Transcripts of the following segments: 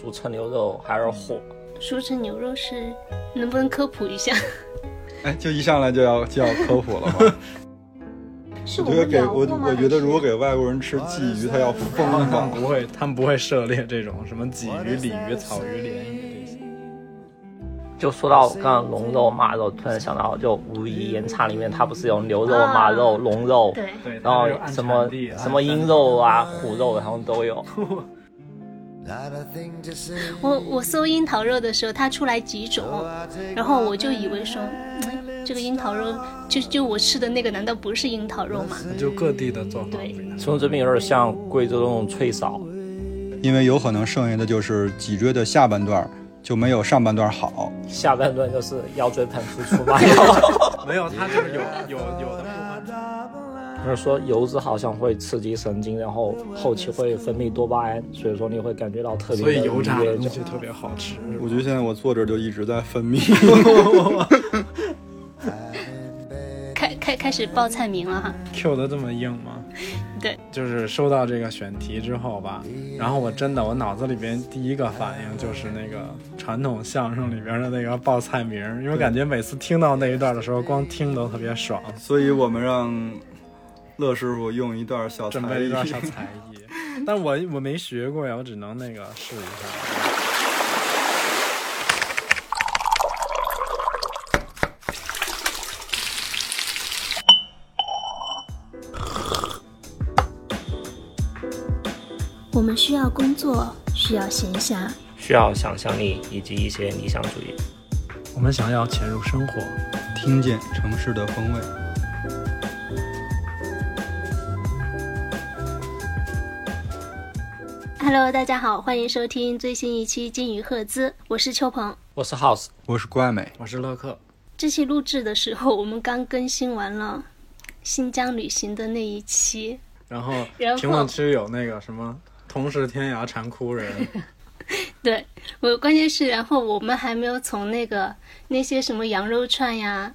熟成牛肉还是火？俗称牛肉是能不能科普一下？哎，就一上来就要就要科普了吗？是我觉得给我我我觉得如果给外国人吃鲫鱼，他要疯他们了。不会，他们不会涉猎这种什么鲫鱼、鲤鱼、草鱼、鲢鱼这些。就说到刚刚龙肉、马肉，突然想到，就武夷岩茶里面它不是有牛肉、马肉、龙肉，对，对，然后什么什么鹰肉啊、虎肉，他们都有。我我搜樱桃肉的时候，它出来几种，然后我就以为说，嗯，这个樱桃肉就就我吃的那个，难道不是樱桃肉吗？就各地的做法对。从这边有点像贵州那种脆苕，因为有可能剩下的就是脊椎的下半段就没有上半段好。下半段就是腰椎盘突出嘛。没有，它就是有有有的部分。就是说油脂好像会刺激神经，然后后期会分泌多巴胺，所以说你会感觉到特别的所以油炸的东西特别好吃。我觉得现在我坐着就一直在分泌。开开开始报菜名了哈，Q 的这么硬吗？对，就是收到这个选题之后吧，然后我真的我脑子里边第一个反应就是那个传统相声里边的那个报菜名，因为感觉每次听到那一段的时候，光听都特别爽。所以我们让乐师傅用一段小才艺准备了一段小才艺，但我我没学过呀，我只能那个试一下。我们需要工作，需要闲暇，需要想象力以及一些理想主义。我们想要潜入生活，听见城市的风味。Hello，大家好，欢迎收听最新一期《金鱼赫兹》，我是秋鹏。我是 House，我是怪美，我是乐克。这期录制的时候，我们刚更新完了新疆旅行的那一期，然后然后评论区有那个什么“同是天涯馋哭人 对我关键是，然后我们还没有从那个那些什么羊肉串呀、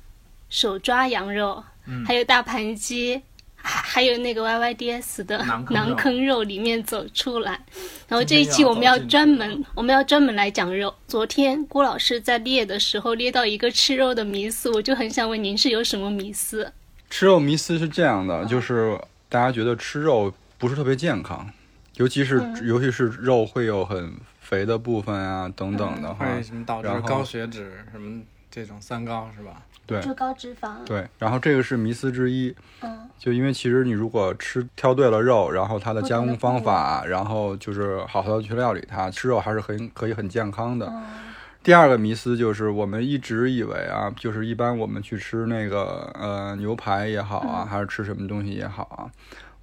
手抓羊肉，还有大盘鸡。还还有那个 YYDS 的馕坑肉馕坑肉里面走出来，然后这一期我们要专门我们要专门来讲肉。昨天郭老师在列的时候列到一个吃肉的迷思，我就很想问您是有什么迷思？吃肉迷思是这样的，就是大家觉得吃肉不是特别健康，尤其是、尤其是肉会有很肥的部分啊等等的”，话，会什么导致然后高血脂什么这种三高是吧？对就高脂肪。对，然后这个是迷思之一，嗯，就因为其实你如果吃挑对了肉，然后它的加工方法，然后就是好好的去料理它，吃肉还是很可以很健康的。第二个迷思就是我们一直以为啊，就是一般我们去吃那个呃牛排也好啊，还是吃什么东西也好啊，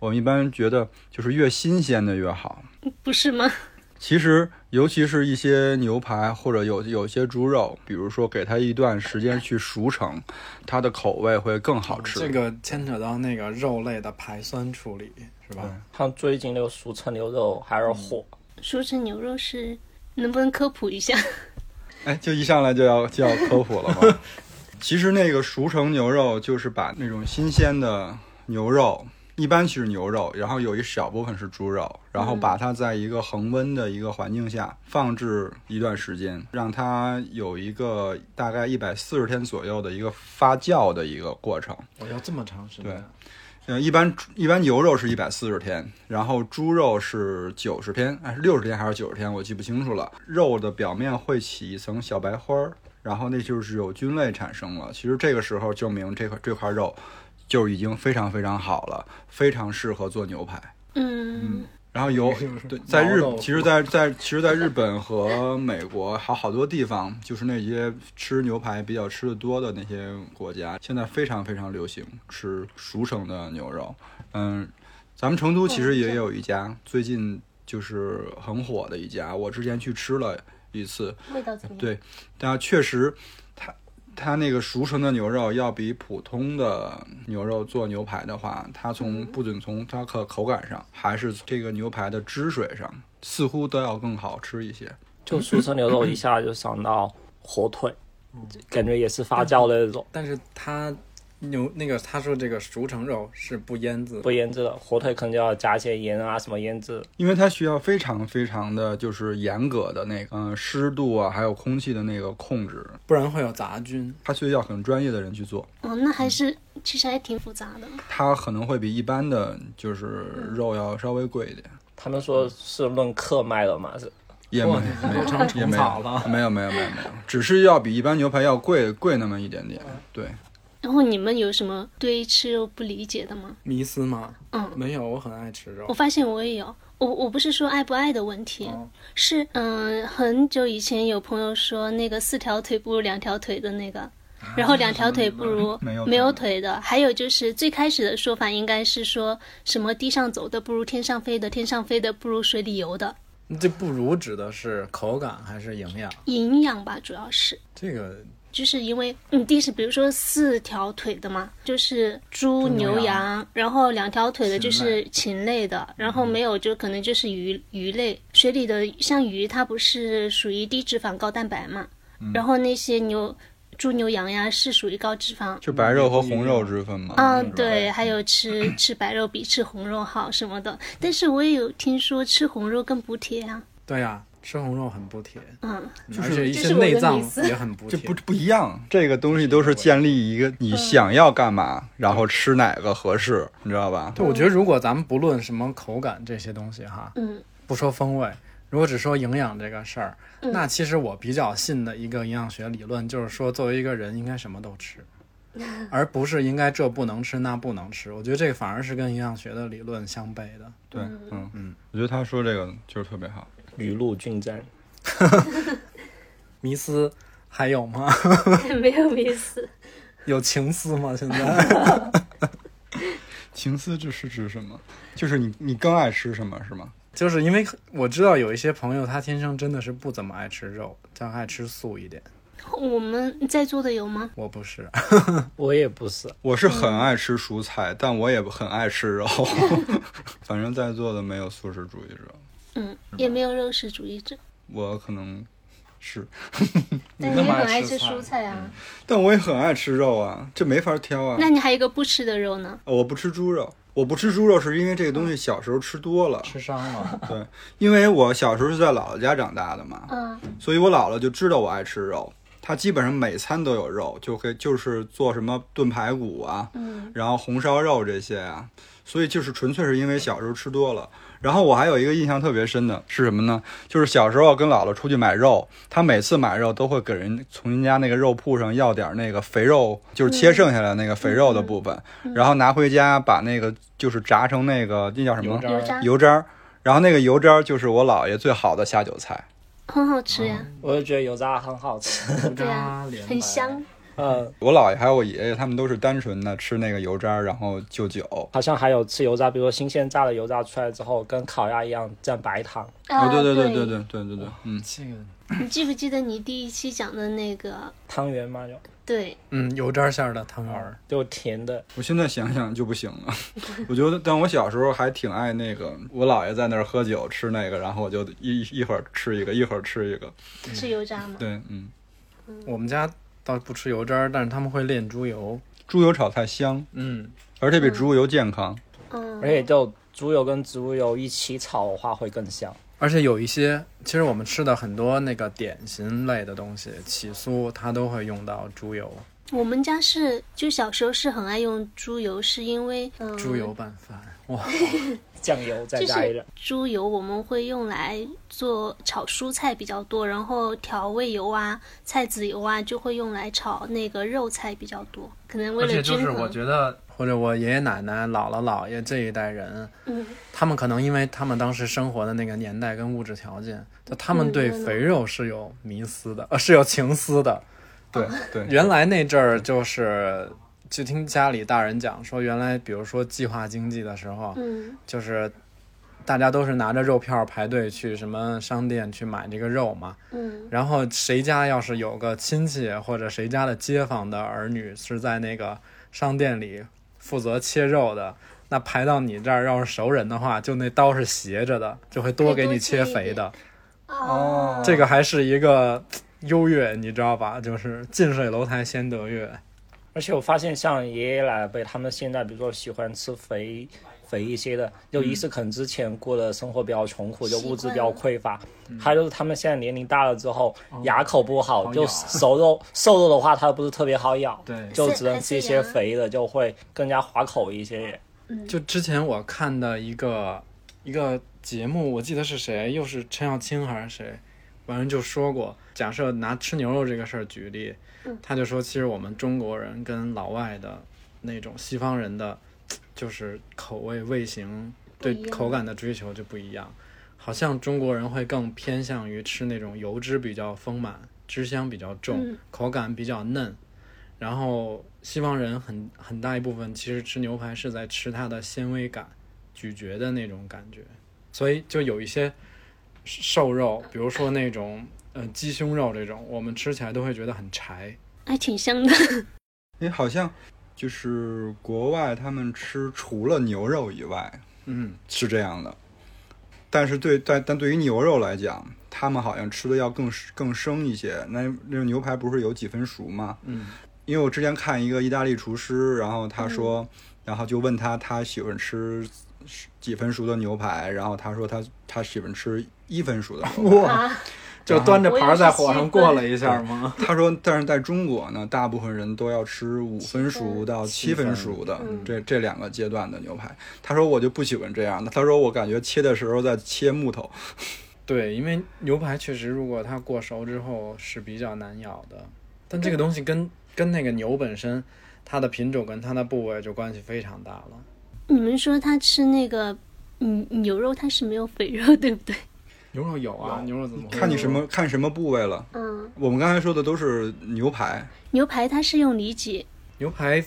我们一般觉得就是越新鲜的越好。不是吗？其实，尤其是一些牛排或者有有些猪肉，比如说给它一段时间去熟成，它的口味会更好吃。这个牵扯到那个肉类的排酸处理是吧？像最近那个熟成牛肉还是火，熟成牛肉是能不能科普一下？哎，就一上来就要就要科普了吗？其实那个熟成牛肉就是把那种新鲜的牛肉，一般是牛肉，然后有一小部分是猪肉，然后把它在一个恒温的一个环境下放置一段时间，让它有一个大概一百四十天左右的一个发酵的一个过程。我要这么长时间？对呃，一般一般牛肉是一百四十天，然后猪肉是九十天，哎，是六十天还是九十天，我记不清楚了。肉的表面会起一层小白花儿，然后那就是有菌类产生了。其实这个时候证明这块这块肉就已经非常非常好了，非常适合做牛排。嗯，然后有对，在日，其实在，在其实，在日本和美国还有好多地方，就是那些吃牛排比较吃的多的那些国家，现在非常非常流行吃熟成的牛肉。嗯，咱们成都其实也有一家，最近就是很火的一家，我之前去吃了一次，味道怎么样？对，但确实，它它那个熟成的牛肉要比普通的牛肉做牛排的话，它从不仅从它的口感上，还是这个牛排的汁水上，似乎都要更好吃一些。就熟成牛肉一下就想到火腿，感觉也是发酵的那种。但是它牛那个他说这个熟成肉是不腌制，不腌制的，火腿可能就要加些盐啊什么腌制。因为它需要非常非常的就是严格的那个嗯湿度啊，还有空气的那个控制，不然会有杂菌。它需要很专业的人去做，哦，那还是其实还挺复杂的。它可能会比一般的就是肉要稍微贵一点，他们说是论克卖的嘛，是也没没成虫也没有草了。没有没有没有没有，只是要比一般牛排要贵贵那么一点点，对。然后你们有什么对吃肉不理解的吗？迷思吗？嗯，没有，我很爱吃肉我。发现我也有。我我不是说爱不爱的问题，哦是嗯，很久以前有朋友说那个四条腿不如两条腿的那个，然后两条腿不如没有腿的，还有就是最开始的说法应该是说什么地上走的不如天上飞的，天上飞的不如水里游的，这不如指的是口感还是营养？营养吧主要是。这个就是因为你，第是比如说四条腿的嘛，就是猪、牛、羊羊，然后两条腿的就是禽类的，然后没有就可能就是鱼鱼类。水里的像鱼，它不是属于低脂肪高蛋白嘛，然后那些牛、猪、牛、羊呀是属于高脂肪。就白肉和红肉之分嘛。嗯，对，还有吃吃白肉比吃红肉好什么的，但是我也有听说吃红肉更补铁啊。对呀、吃红肉很补铁，嗯，而且一些内脏也很补铁。这不不一样，这个东西都是建立一个你想要干嘛，然后吃哪个合适，你知道吧？对，我觉得如果咱们不论什么口感这些东西哈，嗯，不说风味，如果只说营养这个事儿，那其实我比较信的一个营养学理论就是说，作为一个人应该什么都吃，而不是应该这不能吃那不能吃。我觉得这个反而是跟营养学的理论相悖的。对，嗯嗯，我觉得他说这个就是特别好。雨露均沾。迷思还有吗？没有迷思。有情思吗？现在情思这是指什么？就是你你更爱吃什么是吗？就是因为我知道有一些朋友他天生真的是不怎么爱吃肉，但爱吃素一点。我们在座的有吗？我不是，我也不是，我是很爱吃蔬菜，但我也很爱吃肉。反正在座的没有素食主义者，嗯，也没有肉食主义者，我可能是，但你也很爱吃蔬菜啊。但我也很爱吃肉啊，这没法挑啊。那你还有一个不吃的肉呢？我不吃猪肉，我不吃猪肉是因为这个东西小时候吃多了。吃伤了。对，因为我小时候是在姥姥家长大的嘛，嗯，所以我姥姥就知道我爱吃肉，她基本上每餐都有肉，就可以就是做什么炖排骨啊，嗯，然后红烧肉这些啊，所以就是纯粹是因为小时候吃多了。然后我还有一个印象特别深的是什么呢？就是小时候跟姥姥出去买肉，她每次买肉都会给人从人家那个肉铺上要点那个肥肉，就是切剩下来那个肥肉的部分，然后拿回家把那个就是炸成那个那叫什么油渣儿油渣儿，然后那个油渣儿就是我姥爷最好的下酒菜。很好吃呀，我就觉得油渣很好吃。对啊，很香。嗯，我姥爷还有我爷爷，他们都是单纯的吃那个油渣，然后就酒。好像还有吃油渣，比如说新鲜炸的油渣出来之后，跟烤鸭一样蘸白糖。啊，哦，对对对对对对对对对，嗯，这个 你记不记得你第一期讲的那个？汤圆吗，就对，嗯油渣馅儿的汤圆儿，就甜的。我现在想想就不行了。我觉得，但我小时候还挺爱那个，我姥爷在那儿喝酒吃那个，然后我就一一会儿吃一个，一会儿吃一个。吃油渣吗？对，嗯，我们家倒不吃油渣儿，但是他们会炼猪油。猪油炒菜香，嗯，而且比植物油健康。嗯而，且就猪油跟植物油一起炒的话会更香。而且有一些，其实我们吃的很多那个点心类的东西，起酥它都会用到猪油，我们家是就小时候是很爱用猪油，是因为嗯，猪油拌饭。哇，酱油再就是加一点，猪油我们会用来做炒蔬菜比较多，然后调味油啊、菜籽油啊就会用来炒那个肉菜比较多，可能为了而且就是。我觉得，或者我爷爷奶奶、姥姥姥爷这一代人，嗯，他们可能因为他们当时生活的那个年代跟物质条件，就他们对嗯肥肉是有迷思的，呃，是有情思的。对对，原来那阵儿就是，就听家里大人讲说，原来比如说计划经济的时候，嗯。就是大家都是拿着肉票排队去什么商店去买这个肉嘛。嗯。然后谁家要是有个亲戚或者谁家的街坊的儿女是在那个商店里负责切肉的，那排到你这儿要是熟人的话，就那刀是斜着的，就会多给你切肥的。哦，这个还是一个优越，你知道吧？就是近水楼台先得月。而且我发现像爷爷奶奶辈，他们现在比如说喜欢吃肥肥一些的，就一是可能之前过的生活比较穷苦，就物质比较匮乏；还有就是他们现在年龄大了之后，牙口不好，就好咬熟肉瘦肉的话，它不是特别好咬，对就只能吃一些肥的，就会更加滑口一些。就之前我看的一个一个节目，我记得是谁，又是陈小青还是谁，反正就说过，假设拿吃牛肉这个事儿举例，他就说，其实我们中国人跟老外的那种西方人的，就是口味味型对口感的追求就不一样，好像中国人会更偏向于吃那种油脂比较丰满、汁香比较重、嗯口感比较嫩，然后西方人很很大一部分其实吃牛排是在吃它的纤维感、咀嚼的那种感觉，所以就有一些瘦肉，比如说那种呃鸡胸肉这种，我们吃起来都会觉得很柴。还挺香的。哎，好像就是国外他们吃除了牛肉以外嗯，是这样的，但是对但但对于牛肉来讲，他们好像吃的要更更生一些。那那种牛排不是有几分熟吗？嗯，因为我之前看一个意大利厨师，然后他说，然后就问他他喜欢吃几分熟的牛排，然后他说他他喜欢吃一分熟的牛排。哇，啊，就端着盘儿在火上过了一下吗？他说，但是在中国呢，大部分人都要吃五分熟到七分熟的嗯这这两个阶段的牛排。他说我就不喜欢这样的，他说我感觉切的时候在切木头。对，因为牛排确实，如果它过熟之后是比较难咬的，但这个东西跟跟那个牛本身，它的品种跟它的部位就关系非常大了。你们说他吃那个嗯牛肉，它是没有肥肉，对不对？牛肉有啊，牛肉怎么？看你什么看什么部位了。嗯，我们刚才说的都是牛排，牛排它是用里脊，牛排，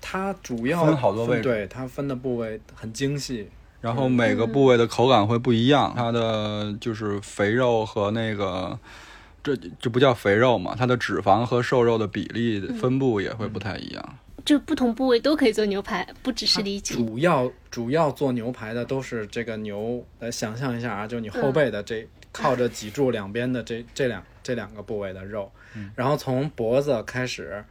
它主要分好多位置对它分的部位很精细。然后每个部位的口感会不一样，它的就是肥肉和那个。这这不叫肥肉嘛？它的脂肪和瘦肉的比例分布也会不太一样。就不同部位都可以做牛排，不只是里脊。主要主要做牛排的都是这个牛，来想象一下啊，就你后背的这、靠着脊柱两边的这这两这两个部位的肉，然后从脖子开始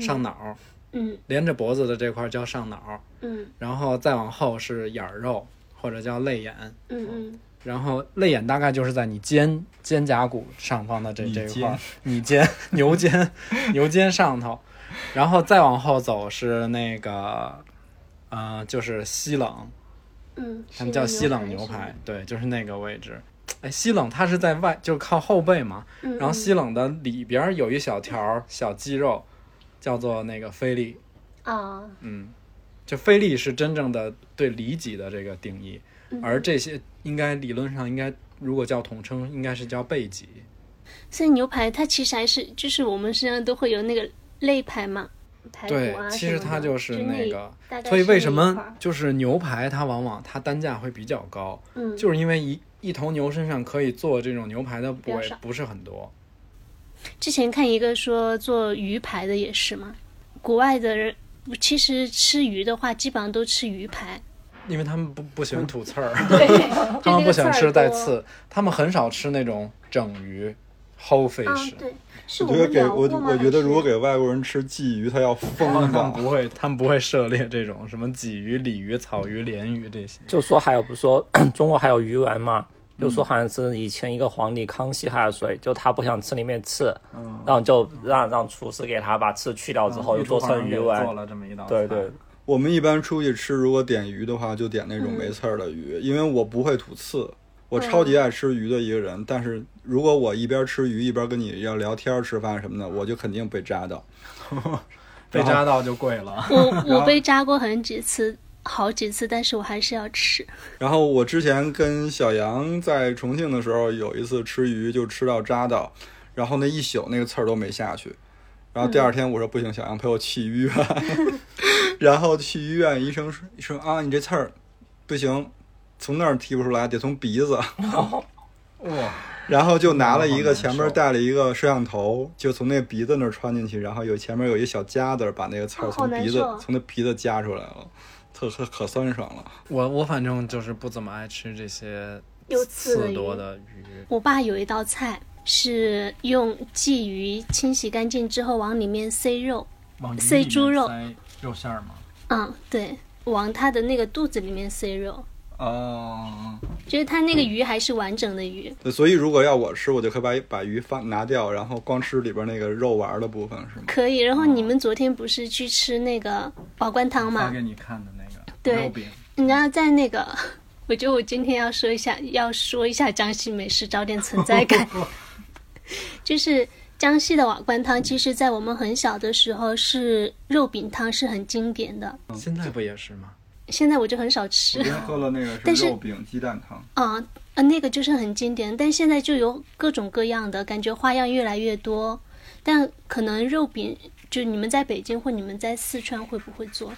上脑，嗯连着脖子的这块叫上脑，嗯然后再往后是眼儿肉或者叫泪眼，嗯嗯，然后泪眼大概就是在你肩肩胛骨上方的这这一块儿，你肩牛肩牛肩上头，然后再往后走是那个，呃，就是西冷，嗯，他们叫西冷牛排，对，就是那个位置。哎，西冷它是在外，就是靠后背嘛，嗯，然后西冷的里边儿有一小条小肌肉，叫做那个菲力，啊，嗯，就菲力是真正的对里脊的这个定义，嗯而这些应该理论上应该如果叫统称，应该是叫背脊。所以牛排它其实还是就是我们身上都会有那个肋排嘛，排骨对啊，其实它就是那个，所以为什么就是牛排它往往它单价会比较高，嗯，就是因为一一头牛身上可以做这种牛排的部位不是很多。之前看一个说做鱼排的也是嘛，国外的人其实吃鱼的话，基本上都吃鱼排，因为他们不不喜欢吐刺儿，对，他们不喜欢吃带带刺，他们很少吃那种整鱼 whole 啊 fish。，对，是我觉得给我我觉得如果给外国人吃鲫鱼，他要疯他们吧。不会，他们不会涉猎这种什么鲫鱼、鲤鱼、草鱼、鲢鱼这些。就说还有不是说中国还有鱼丸嘛？就说好像是以前一个皇帝康熙还是谁，就他不想吃里面刺，然后就让让厨师给他把刺去掉之后，又做成鱼丸。做了这么一道对对，我们一般出去吃，如果点鱼的话，就点那种嗯没刺儿的鱼，因为我不会吐刺。我超级爱吃鱼的一个人，但是如果我一边吃鱼一边跟你要聊天、吃饭什么的，我就肯定被扎到。被扎到就贵了。我我被扎过很几次，好几次，但是我还是要吃。然后我之前跟小杨在重庆的时候，有一次吃鱼就吃到扎到，然后那一宿那个刺儿都没下去。然后第二天我说不行，小杨陪我去医院，然后去医院，医生说医生啊，你这刺儿不行，从那儿提不出来，得从鼻子。哇，然后就拿了一个前面带了一个摄像头，就从那鼻子那儿穿进去，然后有前面有一小夹子，把那个刺从鼻子、从那鼻子夹出来了，特可可酸爽了。我我反正就是不怎么爱吃这些有刺多的鱼。我爸有一道菜是用鲫鱼清洗干净之后往里面塞肉，往塞猪肉塞肉馅儿吗？嗯，对，往它的那个肚子里面塞肉，哦，就是它那个鱼还是完整的鱼。对，所以如果要我吃，我就可以把把鱼放拿掉，然后光吃里边那个肉丸的部分，是吗？可以。然后你们昨天不是去吃那个宝冠汤吗？发给你看的那个对肉饼，你知道在那个，我觉得我今天要说一下，要说一下江西美食，找点存在感。就是江西的瓦罐汤，其实在我们很小的时候是肉饼汤，是很经典的。现在不也是吗？现在我就很少吃。我今天喝了那个 但是是肉饼鸡蛋汤，啊，啊，那个就是很经典，但现在就有各种各样的，感觉花样越来越多。但可能肉饼，就你们在北京或你们在四川会不会做？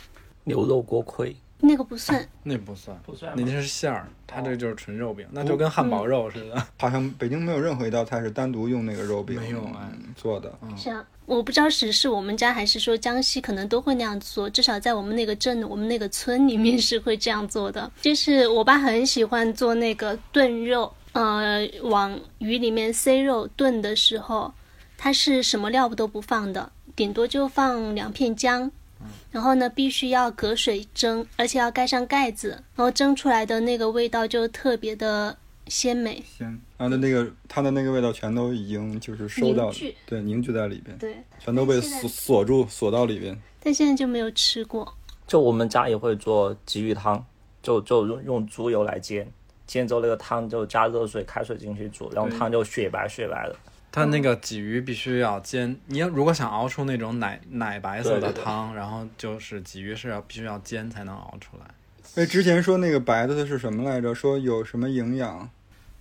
牛肉锅盔，那个不算，那不算，不算那那是馅儿，它这就是纯肉饼，那就跟汉堡肉似的。好像北京没有任何一道菜是单独用那个肉饼没有哎嗯做的。是啊，我不知道是是我们家还是说江西可能都会那样做，至少在我们那个镇、我们那个村里面是会这样做的。就是我爸很喜欢做那个炖肉，呃，往鱼里面塞肉炖的时候，他是什么料都不放的，顶多就放两片姜。然后呢，必须要隔水蒸，而且要盖上盖子，然后蒸出来的那个味道就特别的鲜美。鲜，它的那个它的那个味道全都已经就是收到凝，对，凝聚在里边，对，全都被锁锁住锁到里边。但现在就没有吃过。就我们家也会做鲫鱼汤，就就用用猪油来煎，煎之后那个汤就加热水、开水进去煮，然后汤就雪白雪白的。它那个鲫鱼必须要煎，你要如果想熬出那种奶奶白色的对对对汤，然后就是鲫鱼是要必须要煎才能熬出来。哎，之前说那个白的是什么来着？说有什么营养？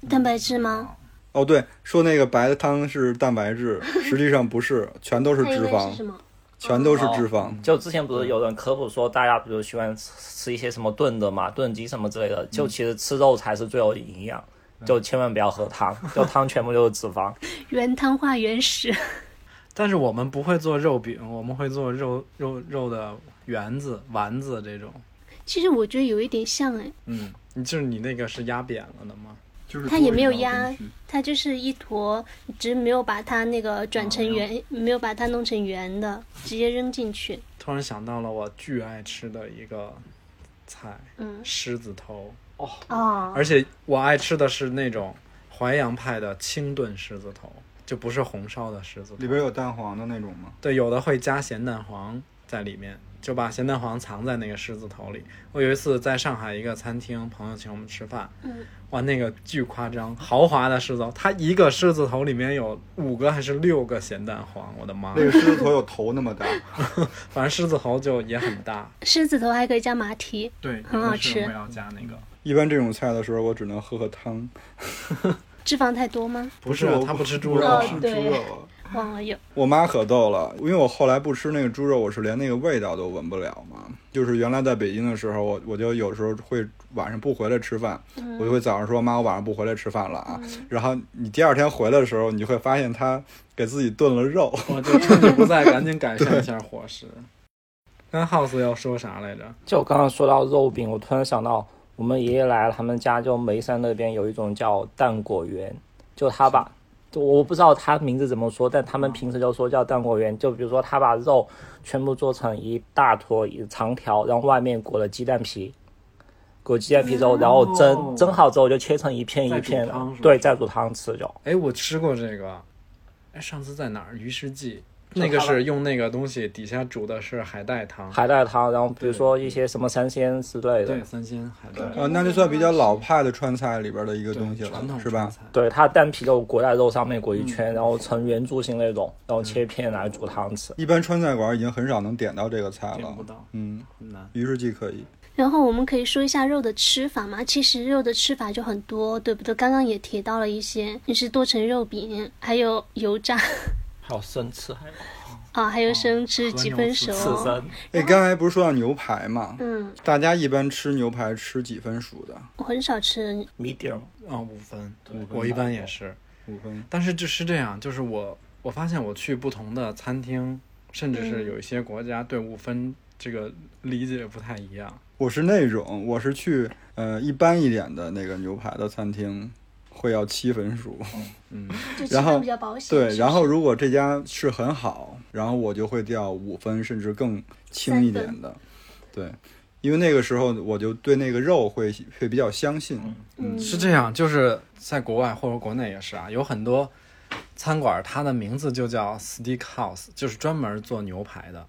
蛋白质吗？哦，对，说那个白的汤是蛋白质，实际上不是，全都是脂肪是，什么？全都是脂肪。就之前不是有人科普说，大家比如喜欢吃吃一些什么炖的嘛，炖鸡什么之类的，就其实吃肉才是最有营养，就千万不要喝汤，就汤全部都是脂肪。原汤化原食。但是我们不会做肉饼，我们会做肉肉肉的圆子、丸子这种。其实我觉得有一点像哎，嗯，就是你那个是压扁了的吗？就是它也没有压它就是一坨，只是没有把它那个转成圆，没有把它弄成圆的，直接扔进去。突然想到了我巨爱吃的一个菜嗯——狮子头，哦，而且我爱吃的是那种淮扬派的清炖狮子头，就不是红烧的狮子头。里边有蛋黄的那种吗？对，有的会加咸蛋黄在里面，就把咸蛋黄藏在那个狮子头里。我有一次在上海一个餐厅，朋友请我们吃饭，嗯哇，那个巨夸张，豪华的狮子头，它一个狮子头里面有五个还是六个咸蛋黄，我的妈那！个狮子头有头那么大，反正狮子头就也很大，狮子头还可以加马蹄，对，很好吃我要加那个，一般这种菜的时候，我只能喝喝汤。脂肪太多吗？不是我他不吃猪肉哦吃猪肉。忘了有。我妈可逗了，因为我后来不吃那个猪肉，我是连那个味道都闻不了嘛。就是原来在北京的时候，我我就有时候会晚上不回来吃饭，我就会早上说妈，我晚上不回来吃饭了啊。然后你第二天回来的时候，你就会发现她给自己炖了肉。我就趁你不在，赶紧改善一下伙食。刚 House 要说啥来着？就刚刚说到肉饼，我突然想到，我们爷爷来了，他们家就眉山那边有一种叫蛋果园，就他把，就我不知道他名字怎么说，但他们平时就说叫蛋果园。就比如说他把肉全部做成一大坨一长条，然后外面裹了鸡蛋皮，裹鸡蛋皮之后，然后哦蒸蒸好之后就切成一片一片的对，再煮汤吃就。哎，我吃过这个。哎，上次在哪儿？鱼食记，那个是用那个东西底下煮的是海带汤，海带汤，然后比如说一些什么三鲜之类的对，，三鲜海带。呃，那就算比较老派的川菜里边的一个东西了传统，是吧川？菜对，它蛋皮肉裹在肉上面裹一圈，然后呈圆柱形那种，然后切片来煮汤吃。一般川菜馆已经很少能点到这个菜了不。到，嗯，很难。于是记可以。然后我们可以说一下肉的吃法嘛，其实肉的吃法就很多，对不对？刚刚也提到了一些，就是剁成肉饼，还有油炸还有生吃，还有啊，还有生吃几分熟。哎，刚才不是说到牛排嘛？嗯，大家一般吃牛排吃几分熟的？我很少吃 medium，啊，五分，五分我一般也是。五分。但是就是这样，就是我我发现我去不同的餐厅，甚至是有一些国家对五分这个理解不太一样。我是那种，我是去呃一般一点的那个牛排的餐厅，会要七分熟。嗯然后比较保险。对，然后如果这家是很好，然后我就会掉五分甚至更轻一点的，对，因为那个时候我就对那个肉会会比较相信。嗯是这样，就是在国外或者国内也是啊，有很多餐馆，它的名字就叫 Steak House，就是专门做牛排的，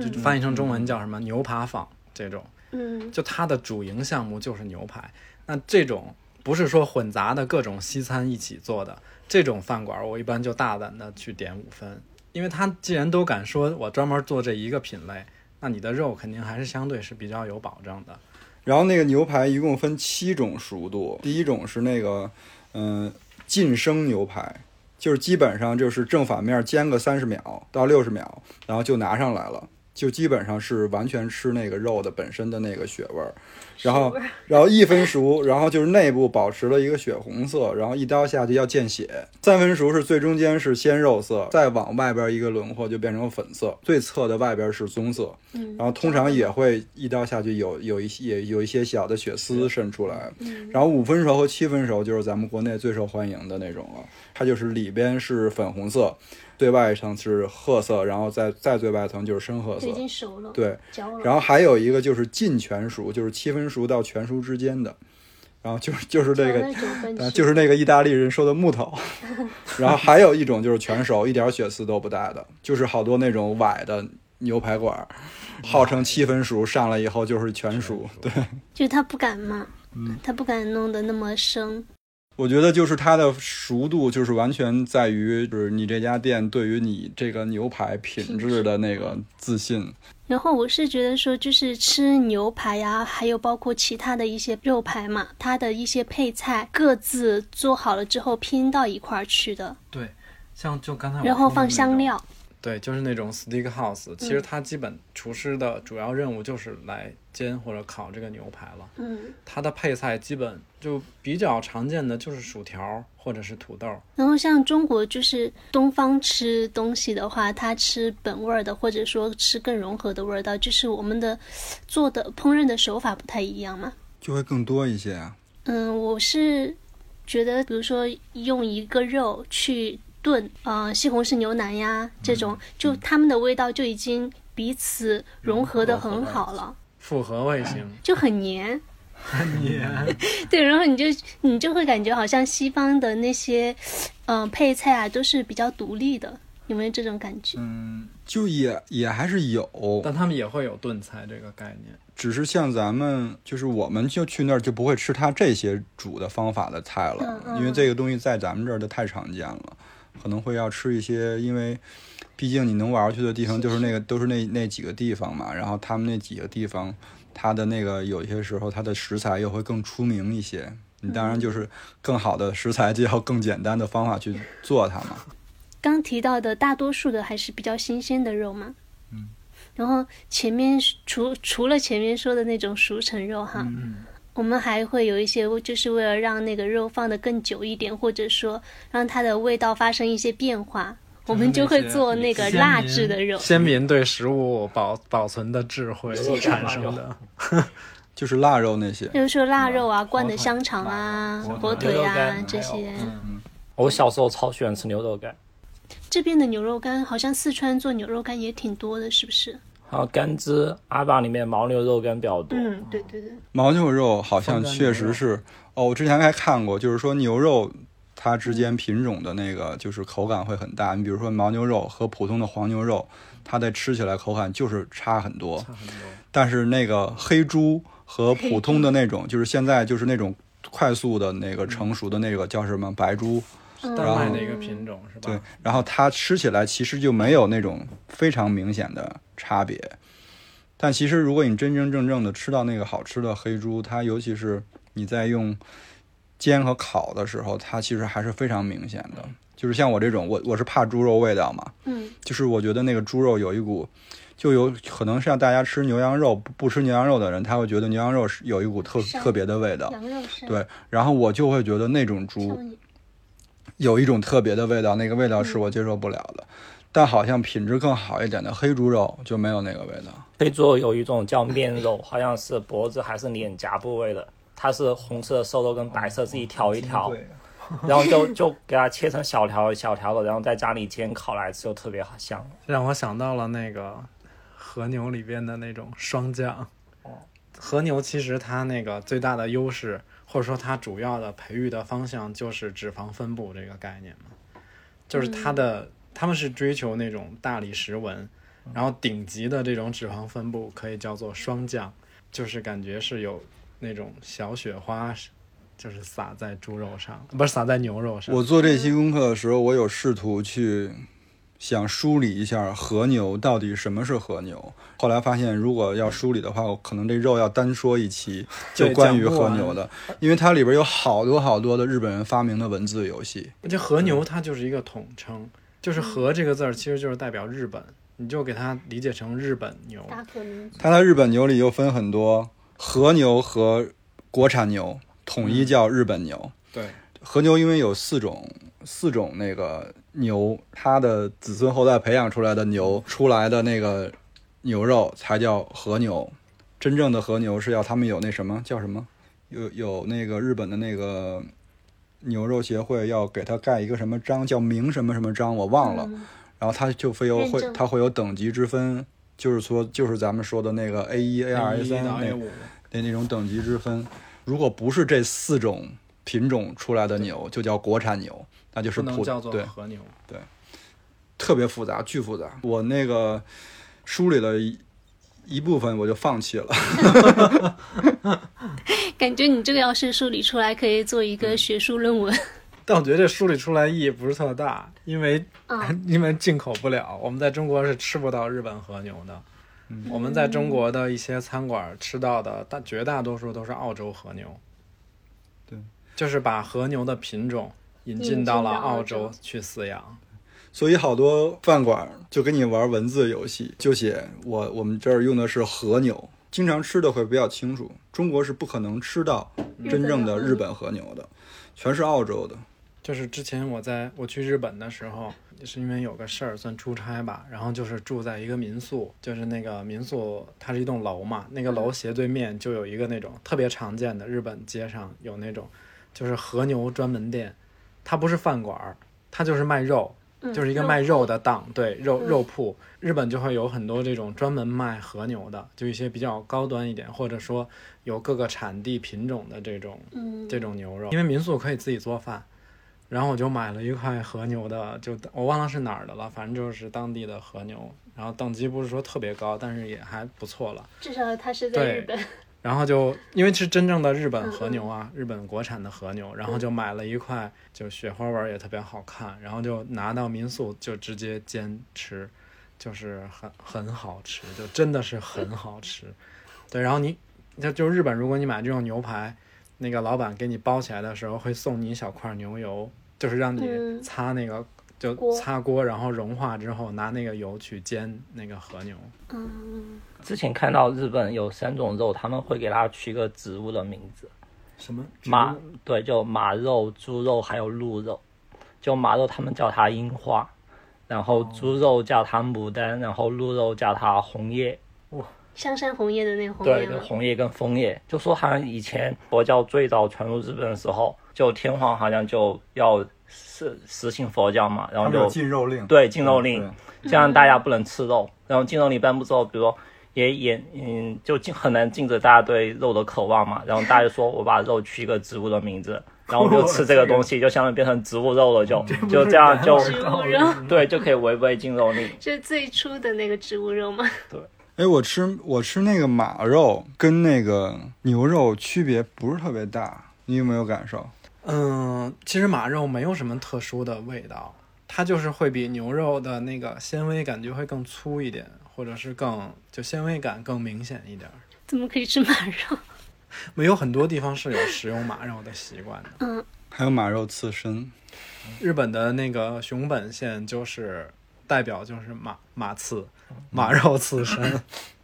就翻译成中文叫什么牛扒坊这种。嗯就它的主营项目就是牛排。那这种不是说混杂的各种西餐一起做的这种饭馆，我一般就大胆的去点五分，因为他既然都敢说我专门做这一个品类，那你的肉肯定还是相对是比较有保证的。然后那个牛排一共分七种熟度，第一种是那个嗯晋升牛排，就是基本上就是正反面煎个三十秒到六十秒，然后就拿上来了。就基本上是完全吃那个肉的本身的那个血味儿，然后 然后一分熟，然后就是内部保持了一个血红色，然后一刀下去要见血。三分熟是最中间是鲜肉色，再往外边一个轮廓就变成粉色，最侧的外边是棕色，嗯，然后通常也会一刀下去有有一些有一些小的血丝渗出来。嗯然后五分熟和七分熟就是咱们国内最受欢迎的那种了，它就是里边是粉红色，最外层是褐色，然后再再最外层就是深褐色已。经熟了，对，然后还有一个就是近全熟，就是七分熟到全熟之间的，然后就是就是这个那呃，就是那个意大利人说的木头，然后还有一种就是全熟，一点血丝都不带的，就是好多那种崴的牛排馆儿，号称七分熟，上来以后就是全熟。对，就是他不敢嘛，嗯他不敢弄得那么生。我觉得就是它的熟度，就是完全在于就是你这家店对于你这个牛排品质的那个自信。然后我是觉得说，就是吃牛排呀、还有包括其他的一些肉排嘛，它的一些配菜各自做好了之后拼到一块儿去的，对，像就刚才然后放。香料。对，就是那种 steak house，其实它基本厨师的主要任务就是来煎或者烤这个牛排了。嗯，它的配菜基本就比较常见的就是薯条或者是土豆。然后像中国就是东方吃东西的话，它吃本味儿的，或者说吃更融合的味道，就是我们的做的烹饪的手法不太一样嘛。就会更多一些啊。嗯，我是觉得，比如说用一个肉去炖，呃，西红柿牛腩呀这种，就它们的味道就已经彼此融合的很好了，复合味型，就很黏。很黏。对，然后你就你就会感觉好像西方的那些，嗯、配菜啊都是比较独立的，有没有这种感觉？嗯，就也也还是有，但他们也会有炖菜这个概念。只是像咱们，就是我们就去那儿就不会吃他这些煮的方法的菜了，嗯嗯因为这个东西在咱们这儿就太常见了，可能会要吃一些，因为毕竟你能玩儿去的地方 就是那个都是那那几个地方嘛，然后他们那几个地方，它的那个有些时候它的食材又会更出名一些，你当然就是更好的食材就要更简单的方法去做它嘛。刚提到的大多数的还是比较新鲜的肉嘛。嗯。然后前面除除了前面说的那种熟成肉哈，我们还会有一些，就是为了让那个肉放得更久一点，或者说让它的味道发生一些变化，我们就会做那个蜡制的肉。先民对食物保保存的智慧产生的。就是腊肉那些，比如说腊肉啊、灌的香肠啊、火腿啊这些。我小时候超喜欢吃牛肉干，这边的牛肉干好像四川做牛肉干也挺多的，是不是？还有甘孜、阿坝里面牦牛肉干比较多。嗯，对对对。牦牛肉好像确实是哦，我之前还看过，就是说牛肉它之间品种的那个就是口感会很大。你比如说牦牛肉和普通的黄牛肉，它在吃起来口感就是差很多。差很多。但是那个黑猪和普通的那种，就是现在就是那种快速的那个成熟的那个叫什么白猪，嗯丹麦那个品种是吧？对，然后它吃起来其实就没有那种非常明显的差别。但其实如果你真真正正的吃到那个好吃的黑猪，它尤其是你在用煎和烤的时候，它其实还是非常明显的。就是像我这种，我我是怕猪肉味道嘛，嗯，就是我觉得那个猪肉有一股，就有可能像大家吃牛羊肉不不吃牛羊肉的人，他会觉得牛羊肉是有一股特特别的味道，羊肉。对，然后我就会觉得那种猪像有一种特别的味道，那个味道是我接受不了的。但好像品质更好一点的黑猪肉就没有那个味道。黑猪肉有一种叫面肉，好像是脖子还是脸颊部位的，它是红色的瘦肉跟白色自己挑一挑，然后就就给它切成小条小条的，然后在家里煎烤来吃，就特别好香。让我想到了那个和牛里边的那种霜降。和牛其实它那个最大的优势，或者说它主要的培育的方向就是脂肪分布这个概念嘛，就是它的、他们是追求那种大理石纹，然后顶级的这种脂肪分布可以叫做霜降，就是感觉是有那种小雪花，就是撒在猪肉上，不是撒在牛肉上。我做这期功课的时候，我有试图去想梳理一下和牛到底什么是和牛。后来发现，如果要梳理的话，我可能这肉要单说一期，就关于和牛的，因为它里边有好多好多的日本人发明的文字游戏。这和牛它就是一个统称，就是“和”这个字儿其实就是代表日本，你就给它理解成日本牛。它在日本牛里又分很多，和牛和国产牛统一叫日本牛。对，和牛因为有四种四种那个牛，它的子孙后代培养出来的牛出来的那个牛肉才叫和牛。真正的和牛是要他们有那什么叫什么？有有那个日本的那个牛肉协会要给他盖一个什么章，叫明什么什么章，我忘了。嗯然后它就非有会认证它会有等级之分，就是说就是咱们说的那个 A 一、A 二、A 三 A 那五，那那种等级之分。如果不是这四种品种出来的牛，就叫国产牛，那就是普不能叫做对和牛对。特别复杂，巨复杂。我那个梳理了一一部分，我就放弃了。感觉你这个要是梳理出来，可以做一个学术论文。但我觉得这梳理出来意义不是特大，因为、嗯 因为进口不了，我们在中国是吃不到日本和牛的。我们在中国的一些餐馆吃到的大绝大多数都是澳洲和牛。对，就是把和牛的品种引进到了澳澳洲洲去饲养。所以好多饭馆就跟你玩文字游戏，就写我我们这儿用的是和牛，经常吃的会比较清楚。中国是不可能吃到真正的日本和牛的，全是澳洲的。就是之前我在我去日本的时候，也是因为有个事儿算出差吧，然后就是住在一个民宿，就是那个民宿它是一栋楼嘛，那个楼斜对面就有一个那种特别常见的日本街上有那种就是和牛专门店，它不是饭馆儿，它就是卖肉，嗯就是一个卖肉的档，对肉嗯肉铺，日本就会有很多这种专门卖和牛的，就一些比较高端一点，或者说有各个产地品种的这种嗯，这种牛肉，因为民宿可以自己做饭，然后我就买了一块和牛的，就我忘了是哪儿的了，反正就是当地的和牛，然后等级不是说特别高，但是也还不错了。至少它是在对日本。然后就因为是真正的日本和牛啊，日本国产的和牛，然后就买了一块，就雪花纹儿也特别好看，然后就拿到民宿就直接煎吃，就是很很好吃，就真的是很好吃。对，然后你就就日本，如果你买这种牛排，那个老板给你包起来的时候会送你一小块牛油，就是让你嗯擦那个。就擦锅，然后融化之后拿那个油去煎那个和牛。嗯，之前看到日本有三种肉，他们会给它取一个植物的名字，什么马对，就马肉、猪肉还有鹿肉。就马肉他们叫它樱花，然后猪肉叫它牡丹，然后鹿肉叫它红叶。香山红叶的那个红对，叶吗？红叶跟枫叶，就说好像以前佛教最早传入日本的时候，就天皇好像就要实实行佛教嘛，然后就禁肉令，对禁肉令，这样大家不能吃肉。然后禁肉令颁布之后，比如说也也嗯，就禁很难禁止大家对肉的渴望嘛。然后大家就说我把肉取一个植物的名字，然后我就吃这个东西，就相当于变成植物肉了，就 就这样就植物肉对就可以违背禁肉令。是最初的那个植物肉吗？对哎，我吃我吃那个马肉跟那个牛肉区别不是特别大，你有没有感受？嗯，其实马肉没有什么特殊的味道，它就是会比牛肉的那个纤维感觉会更粗一点，或者是更就纤维感更明显一点儿。怎么可以吃马肉？没有很多地方是有食用马肉的习惯的。嗯，还有马肉刺身，日本的那个熊本县就是代表就是马马刺，马肉刺身。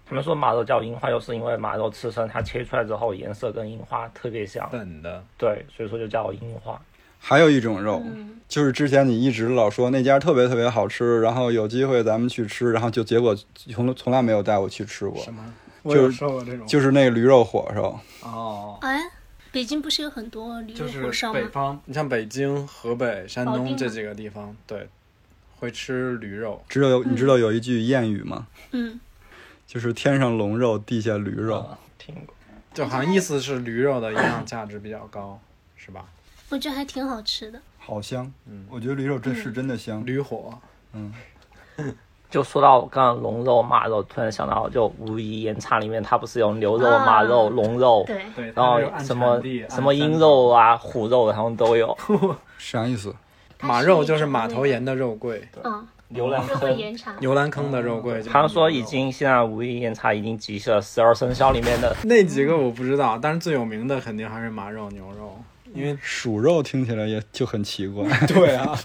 他们说马肉叫樱花，就是因为马肉刺身它切出来之后颜色跟樱花特别像，粉的对，所以说就叫樱花。还有一种肉，嗯就是之前你一直老说那家特别特别好吃，然后有机会咱们去吃，然后就结果从从来没有带我去吃过什，么？就我有说过这种就是那个驴肉火烧。哦，哎，北京不是有很多驴肉火烧吗？北方，你像北京、河北、山东这几个地方，对，会吃驴肉。知道有你知道有一句谚语吗？嗯，就是天上龙肉，地下驴肉。嗯听过。就好像意思是驴肉的营养价值比较高，是吧？我觉得还挺好吃的。好香，嗯我觉得驴肉真是真的香。驴火，嗯，就说到刚刚龙肉、马肉，突然想到，就武夷岩茶里面它不是有牛肉、啊马肉、龙肉，对，对，然后什么什么鹰肉啊、虎肉，他们都有。啥意思？马肉就是马头岩的肉桂，嗯，牛栏坑，岩茶。牛栏坑的肉桂。他们说已经现在武夷岩茶已经集齐了十二生肖里面的，那几个我不知道，但是最有名的肯定还是马肉、牛肉，因为鼠肉听起来也就很奇怪，对啊，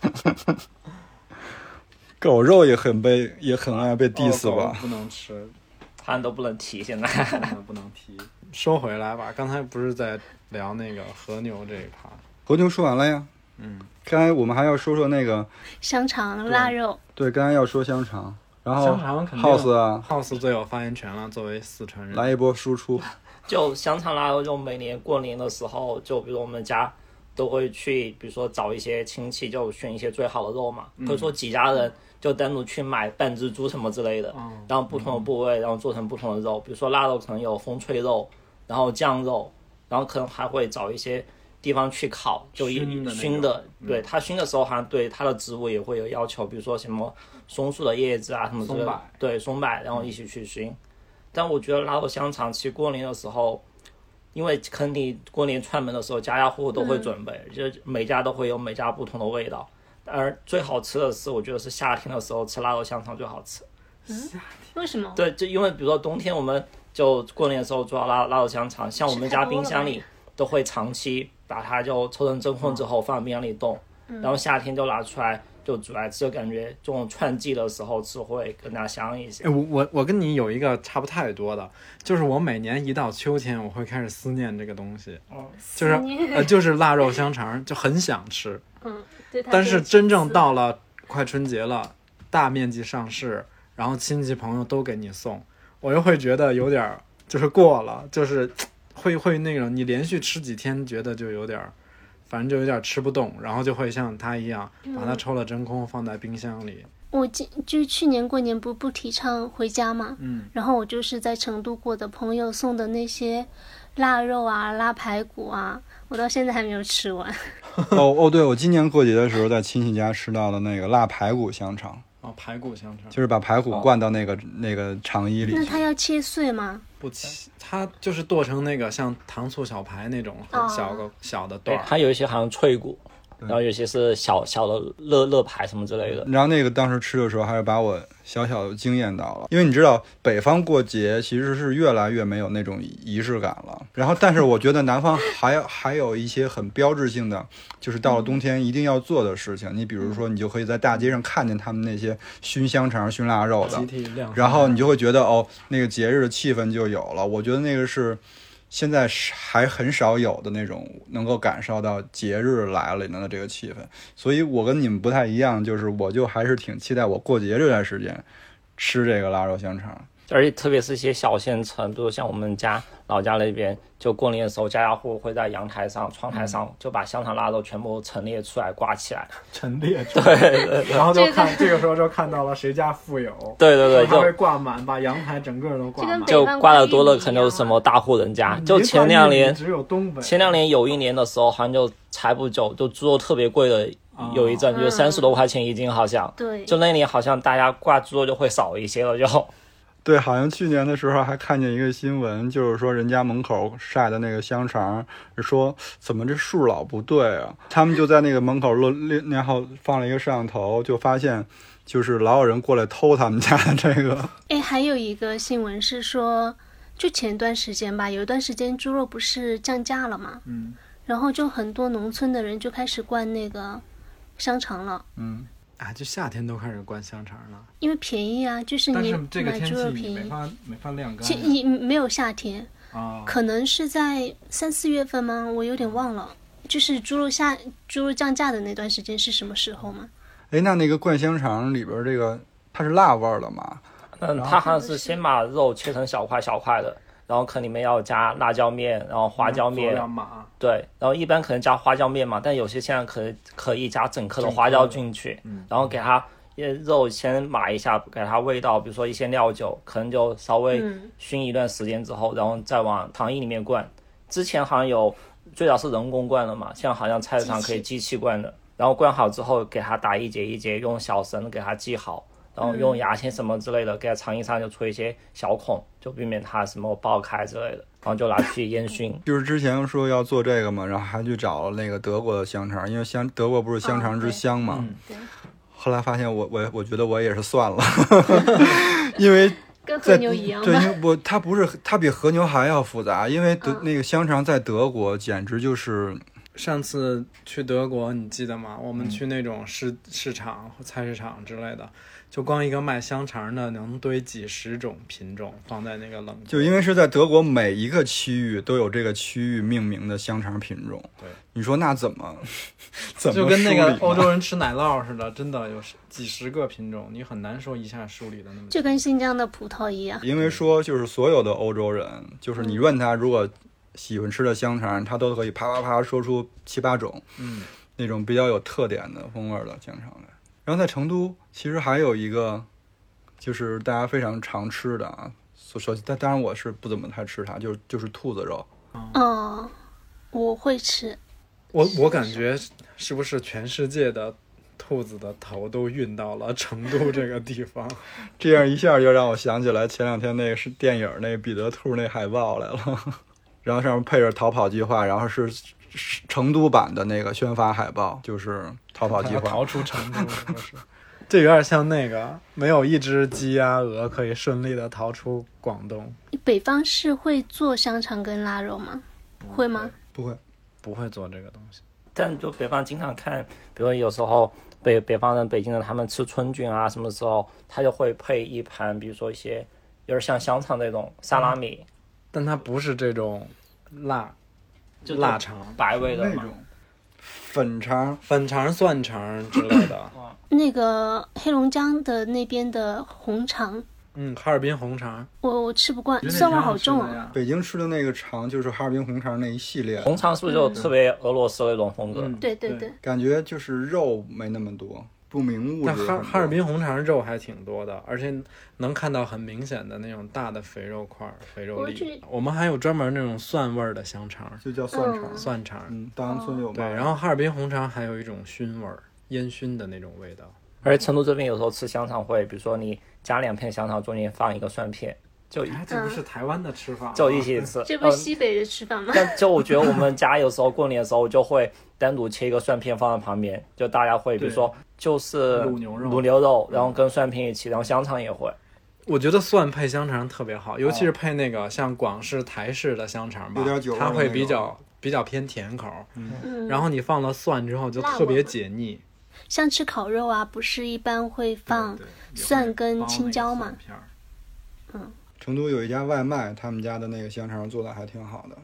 狗肉也很被也很爱被 diss 吧？不能吃，他们都不能提。现在。不能提。说回来吧，刚才不是在聊那个和牛这一趴，和牛说完了呀，嗯，刚才我们还要说说那个，香肠、腊肉，对，刚才要说香肠，然后香肠肯定 House 啊，House 最有发言权了，作为四川人，来一波输出。就香肠腊肉，就每年过年的时候，就比如我们家都会去，比如说找一些亲戚，就选一些最好的肉嘛，或者说几家人就单独去买半只猪什么之类的，嗯然后不同的部位，然后做成不同的肉，比如说腊肉可能有风吹肉，然后酱肉，然后可能还会找一些地方去烤，就一熏的熏的，对它熏的时候好像对它的植物也会有要求，比如说什么松树的叶子啊什么之类的松柏，对松柏，然后一起去熏。但我觉得腊肉香肠其实过年的时候，因为肯定过年串门的时候，家家户户都会准备，就每家都会有每家不同的味道。而最好吃的是，我觉得是夏天的时候吃腊肉香肠最好吃。嗯为什么？对，就因为比如说冬天我们就过年的时候做腊腊肉香肠，像我们家冰箱里都会长期把它就抽成真空之后放冰箱里冻，然后夏天就拿出来就煮来吃，就感觉这种串季的时候吃会更加香一些哎，。我我我跟你有一个差不太多的，就是我每年一到秋天，我会开始思念这个东西，就是呃 就是腊肉香肠，就很想吃，嗯，对。但是真正到了快春节了，大面积上市，然后亲戚朋友都给你送，我又会觉得有点儿就是过了，就是会会那种你连续吃几天，觉得就有点儿，反正就有点吃不动，然后就会像他一样把它抽了真空放在冰箱里。我今就去年过年不不提倡回家嘛，嗯，然后我就是在成都过的朋友送的那些腊肉啊、腊排骨啊，我到现在还没有吃完。哦哦，对，我今年过节的时候在亲戚家吃到的那个腊排骨香肠，哦，排骨香肠就是把排骨灌到那个、那个肠衣里。那它要切碎吗？不齐，它就是剁成那个像糖醋小排那种很小个、小的段儿。对它有一些好像脆骨，然后有些是小小的乐乐牌什么之类的。然后那个当时吃的时候，还是把我小小的惊艳到了，因为你知道北方过节其实是越来越没有那种仪式感了。然后，但是我觉得南方还有 还有一些很标志性的，就是到了冬天一定要做的事情。你比如说，你就可以在大街上看见他们那些熏香肠、熏腊肉的然后你就会觉得哦，那个节日的气氛就有了。我觉得那个是现在是还很少有的那种能够感受到节日来了的这个气氛。所以我跟你们不太一样，就是我就还是挺期待我过节这段时间吃这个腊肉香肠。而且特别是一些小县城，比如像我们家老家那边，就过年的时候，家家户户会在阳台上、窗台上就把香肠、腊肉全部陈列出来挂起来。陈列出来，对对然后就看 这个时候就看到了谁家富有，对对对，就会挂满，把阳台整个都挂满。就挂的多了，可能就是什么大户人家。就前两年，只有东北，前两年有一年的时候，好像就才不久，就猪肉特别贵的有一阵，就嗯三十多块钱一斤，好像。对，就那年好像大家挂猪肉就会少一些了，就。对，好像去年的时候还看见一个新闻，就是说人家门口晒的那个香肠，说怎么这数老不对啊？他们就在那个门口落，然后放了一个摄像头，就发现就是老有人过来偷他们家的这个。哎，还有一个新闻是说，就前段时间吧，有一段时间猪肉不是降价了嘛，嗯，然后就很多农村的人就开始灌那个香肠了，嗯，啊，就夏天都开始灌香肠了。因为便宜啊，就是你这个买猪肉便宜。气没法没法晾干其你没有夏天，啊。可能是在三四月份吗？我有点忘了。就是猪肉下猪肉降价的那段时间是什么时候吗？哎，那那个灌香肠里边这个它是辣味儿的吗？嗯，它好像是先把肉切成小块小块的，然后可能里面要加辣椒面，然后花椒面，对，然后一般可能加花椒面嘛，但有些现在可能可以加整颗的花椒进去，嗯然后给它呃肉先码一下，给它味道，比如说一些料酒，可能就稍微嗯。熏一段时间之后，然后再往糖衣里面灌。之前好像有最早是人工灌的嘛，现在好像菜市场可以机器灌的。然后灌好之后，给它打一节一节，用小绳给它系好，然后用牙签什么之类的，给它肠衣上就戳一些小孔，就避免它什么爆开之类的，然后就拿去烟熏。就是之前说要做这个嘛，然后还去找了那个德国的香肠，因为香德国不是香肠之乡嘛。嗯对，后来发现我我我觉得我也是算了，因为跟和牛一样对，吧？因为我它不是它比和牛还要复杂，因为德、嗯那个香肠在德国简直就是上次去德国，你记得吗？我嗯们去那种市市场、菜市场之类的，就光一个卖香肠的，能堆几十种品种放在那个冷。就因为是在德国每一个区域都有这个区域命名的香肠品种。对，你说那怎么 怎么就跟那个欧洲人吃奶酪似的，真的有十几十个品种，你很难说一下梳理的那么。就跟新疆的葡萄一样。因为说就是所有的欧洲人，就是你问他如果喜欢吃的香肠，他都可以啪啪啪说出七八种嗯，那种比较有特点的风味的香肠来。然后在成都，其实还有一个就是大家非常常吃的啊，首首但当然我是不怎么太吃它，就是就是兔子肉。嗯，我会吃。我我感觉是不是全世界的兔子的头都运到了成都这个地方？这样一下就让我想起来前两天那个是电影那彼得兔那海报来了，然后上面配着《逃跑计划》，然后是是成都版的那个宣发海报，就是《逃跑计划》。逃出成都？这有点像那个没有一只鸡鸭鹅可以顺利的逃出广东，北方是会做香肠跟腊肉吗？会吗？不会，不会做这个东西。但就北方经常看，比如有时候北北方人、北京人他们吃春卷啊，什么时候他就会配一盘，比如说一些有点像香肠那种萨拉米，但它不是这种腊就腊肠、白味的嘛。那种粉肠，粉肠、蒜肠之类的。那个黑龙江的那边的红肠，嗯，哈尔滨红肠，我我吃不惯，觉得蒜味挺好好重啊。北京吃的那个肠就是哈尔滨红肠那一系列，红肠是不是就特别俄罗斯那种风格？嗯，对对对，感觉就是肉没那么多，不明物质但。哈哈尔滨红肠肉还挺多的，而且能看到很明显的那种大的肥肉块儿、肥肉粒我们还有专门那种蒜味儿的香肠，就叫蒜肠，嗯蒜肠。嗯，大安村有对，然后哈尔滨红肠还有一种熏味儿，烟熏的那种味道。而且成都这边有时候吃香肠会，比如说你加两片香肠，中间放一个蒜片，就哎，这不是台湾的吃法吗，就一起吃。这不西北的吃法吗？但就我觉得我们家有时候过年的时候就会单独切一个蒜片放在旁边，就大家会比如说就是卤牛肉。卤牛肉，然后跟蒜片一起，然后香肠也会。我觉得蒜配香肠特别好，尤其是配那个像广式、台式的香肠吧它会比较比较偏甜口，嗯，然后你放了蒜之后就特别解腻。像吃烤肉啊，不是一般会放蒜跟青椒嘛也会包那个蒜片儿成都有一家外卖，他们家的那个香肠做的还挺好的，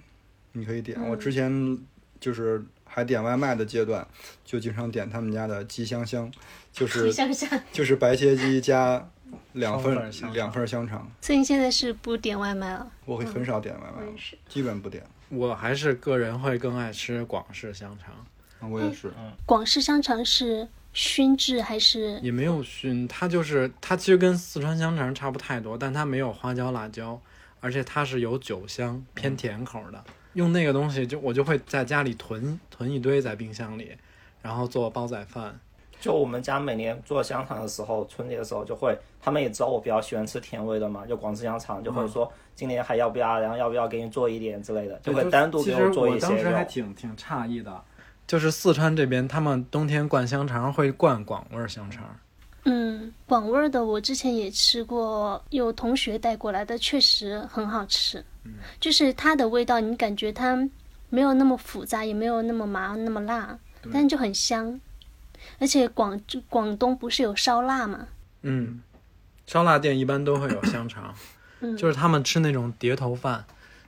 你可以点。我之前就是还点外卖的阶段，就经常点他们家的鸡香香，就是 就是白切鸡加两份两份香肠。所以你现在是不点外卖了？我会很少点外卖。基本不点。我还是个人会更爱吃广式香肠，我也是，广式香肠是熏制还是？也没有熏，它就是它其实跟四川香肠差不太多，但它没有花椒、辣椒，而且它是有酒香，偏甜口的。用那个东西就我就会在家里囤囤一堆在冰箱里，然后做煲仔饭。就我们家每年做香肠的时候，春节的时候就会，他们也知道我比较喜欢吃甜味的嘛，就广式香肠就会说今年还要不要，然后要不要给你做一点之类的，就会单独给我做一些当时还。挺挺诧异的，就是四川这边他们冬天灌香肠会灌广味儿香肠。嗯，广味儿的我之前也吃过，有同学带过来的，确实很好吃。就是它的味道，你感觉它没有那么复杂，也没有那么麻那么辣，但是就很香。而且广广东不是有烧腊吗？嗯，烧腊店一般都会有香肠，嗯就是他们吃那种碟头饭，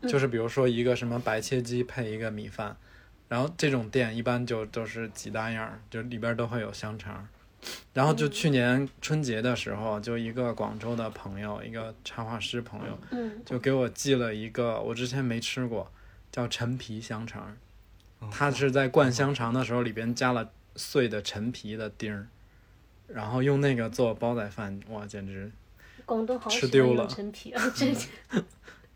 就是比如说一个什么白切鸡配一个米饭，然后这种店一般就都是几大样儿，就里边都会有香肠。然后就去年春节的时候，就一个广州的朋友，一个插画师朋友，嗯，就给我寄了一个我之前没吃过，叫陈皮香肠。他是在灌香肠的时候里边加了碎的陈皮的丁儿，然后用那个做煲仔饭，哇，简直，广东好吃丢了陈皮啊，真的。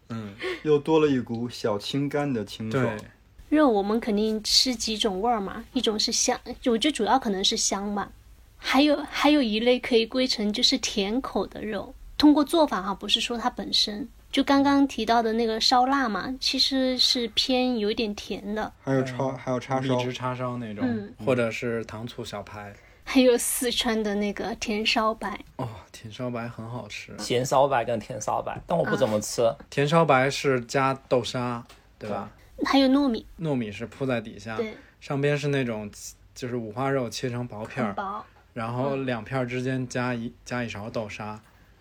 嗯，又多了一股小清干的清爽对。，肉我们肯定吃几种味儿嘛，一种是香，我觉得主要可能是香吧，还有还有一类可以归成就是甜口的肉。通过做法哈，不是说它本身，就刚刚提到的那个烧腊嘛，其实是偏有一点甜的。还有叉，还有叉烧，荔枝叉烧那种，嗯或者是糖醋小排。还有四川的那个甜烧白，哦，甜烧白很好吃。咸烧白跟甜烧白，但我不怎么吃。甜烧白是加豆沙，对吧？还有糯米，糯米是铺在底下，对，上边是那种就是五花肉切成薄片儿，薄。然后两片儿之间加一加一勺豆沙，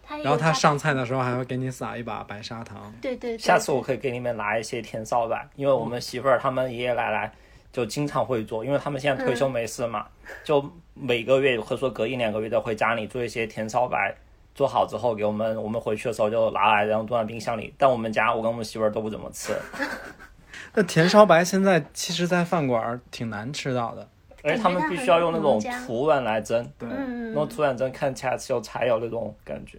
然后他上菜的时候还会给你撒一把白砂糖。对对对，下次我可以给你们拿一些甜烧白，因为我们媳妇儿他们爷爷奶奶就经常会做，因为他们现在退休没事嘛，就每个月或者说隔一两个月都会家里做一些甜烧白，做好之后给我们，我们回去的时候就拿来，然后冻在冰箱里。但我们家我跟我们媳妇儿都不怎么吃，那甜烧白现在其实，在饭馆挺难吃到的。而且他们必须要用那种土碗来蒸，对，用土碗蒸看起来有才有那种感觉。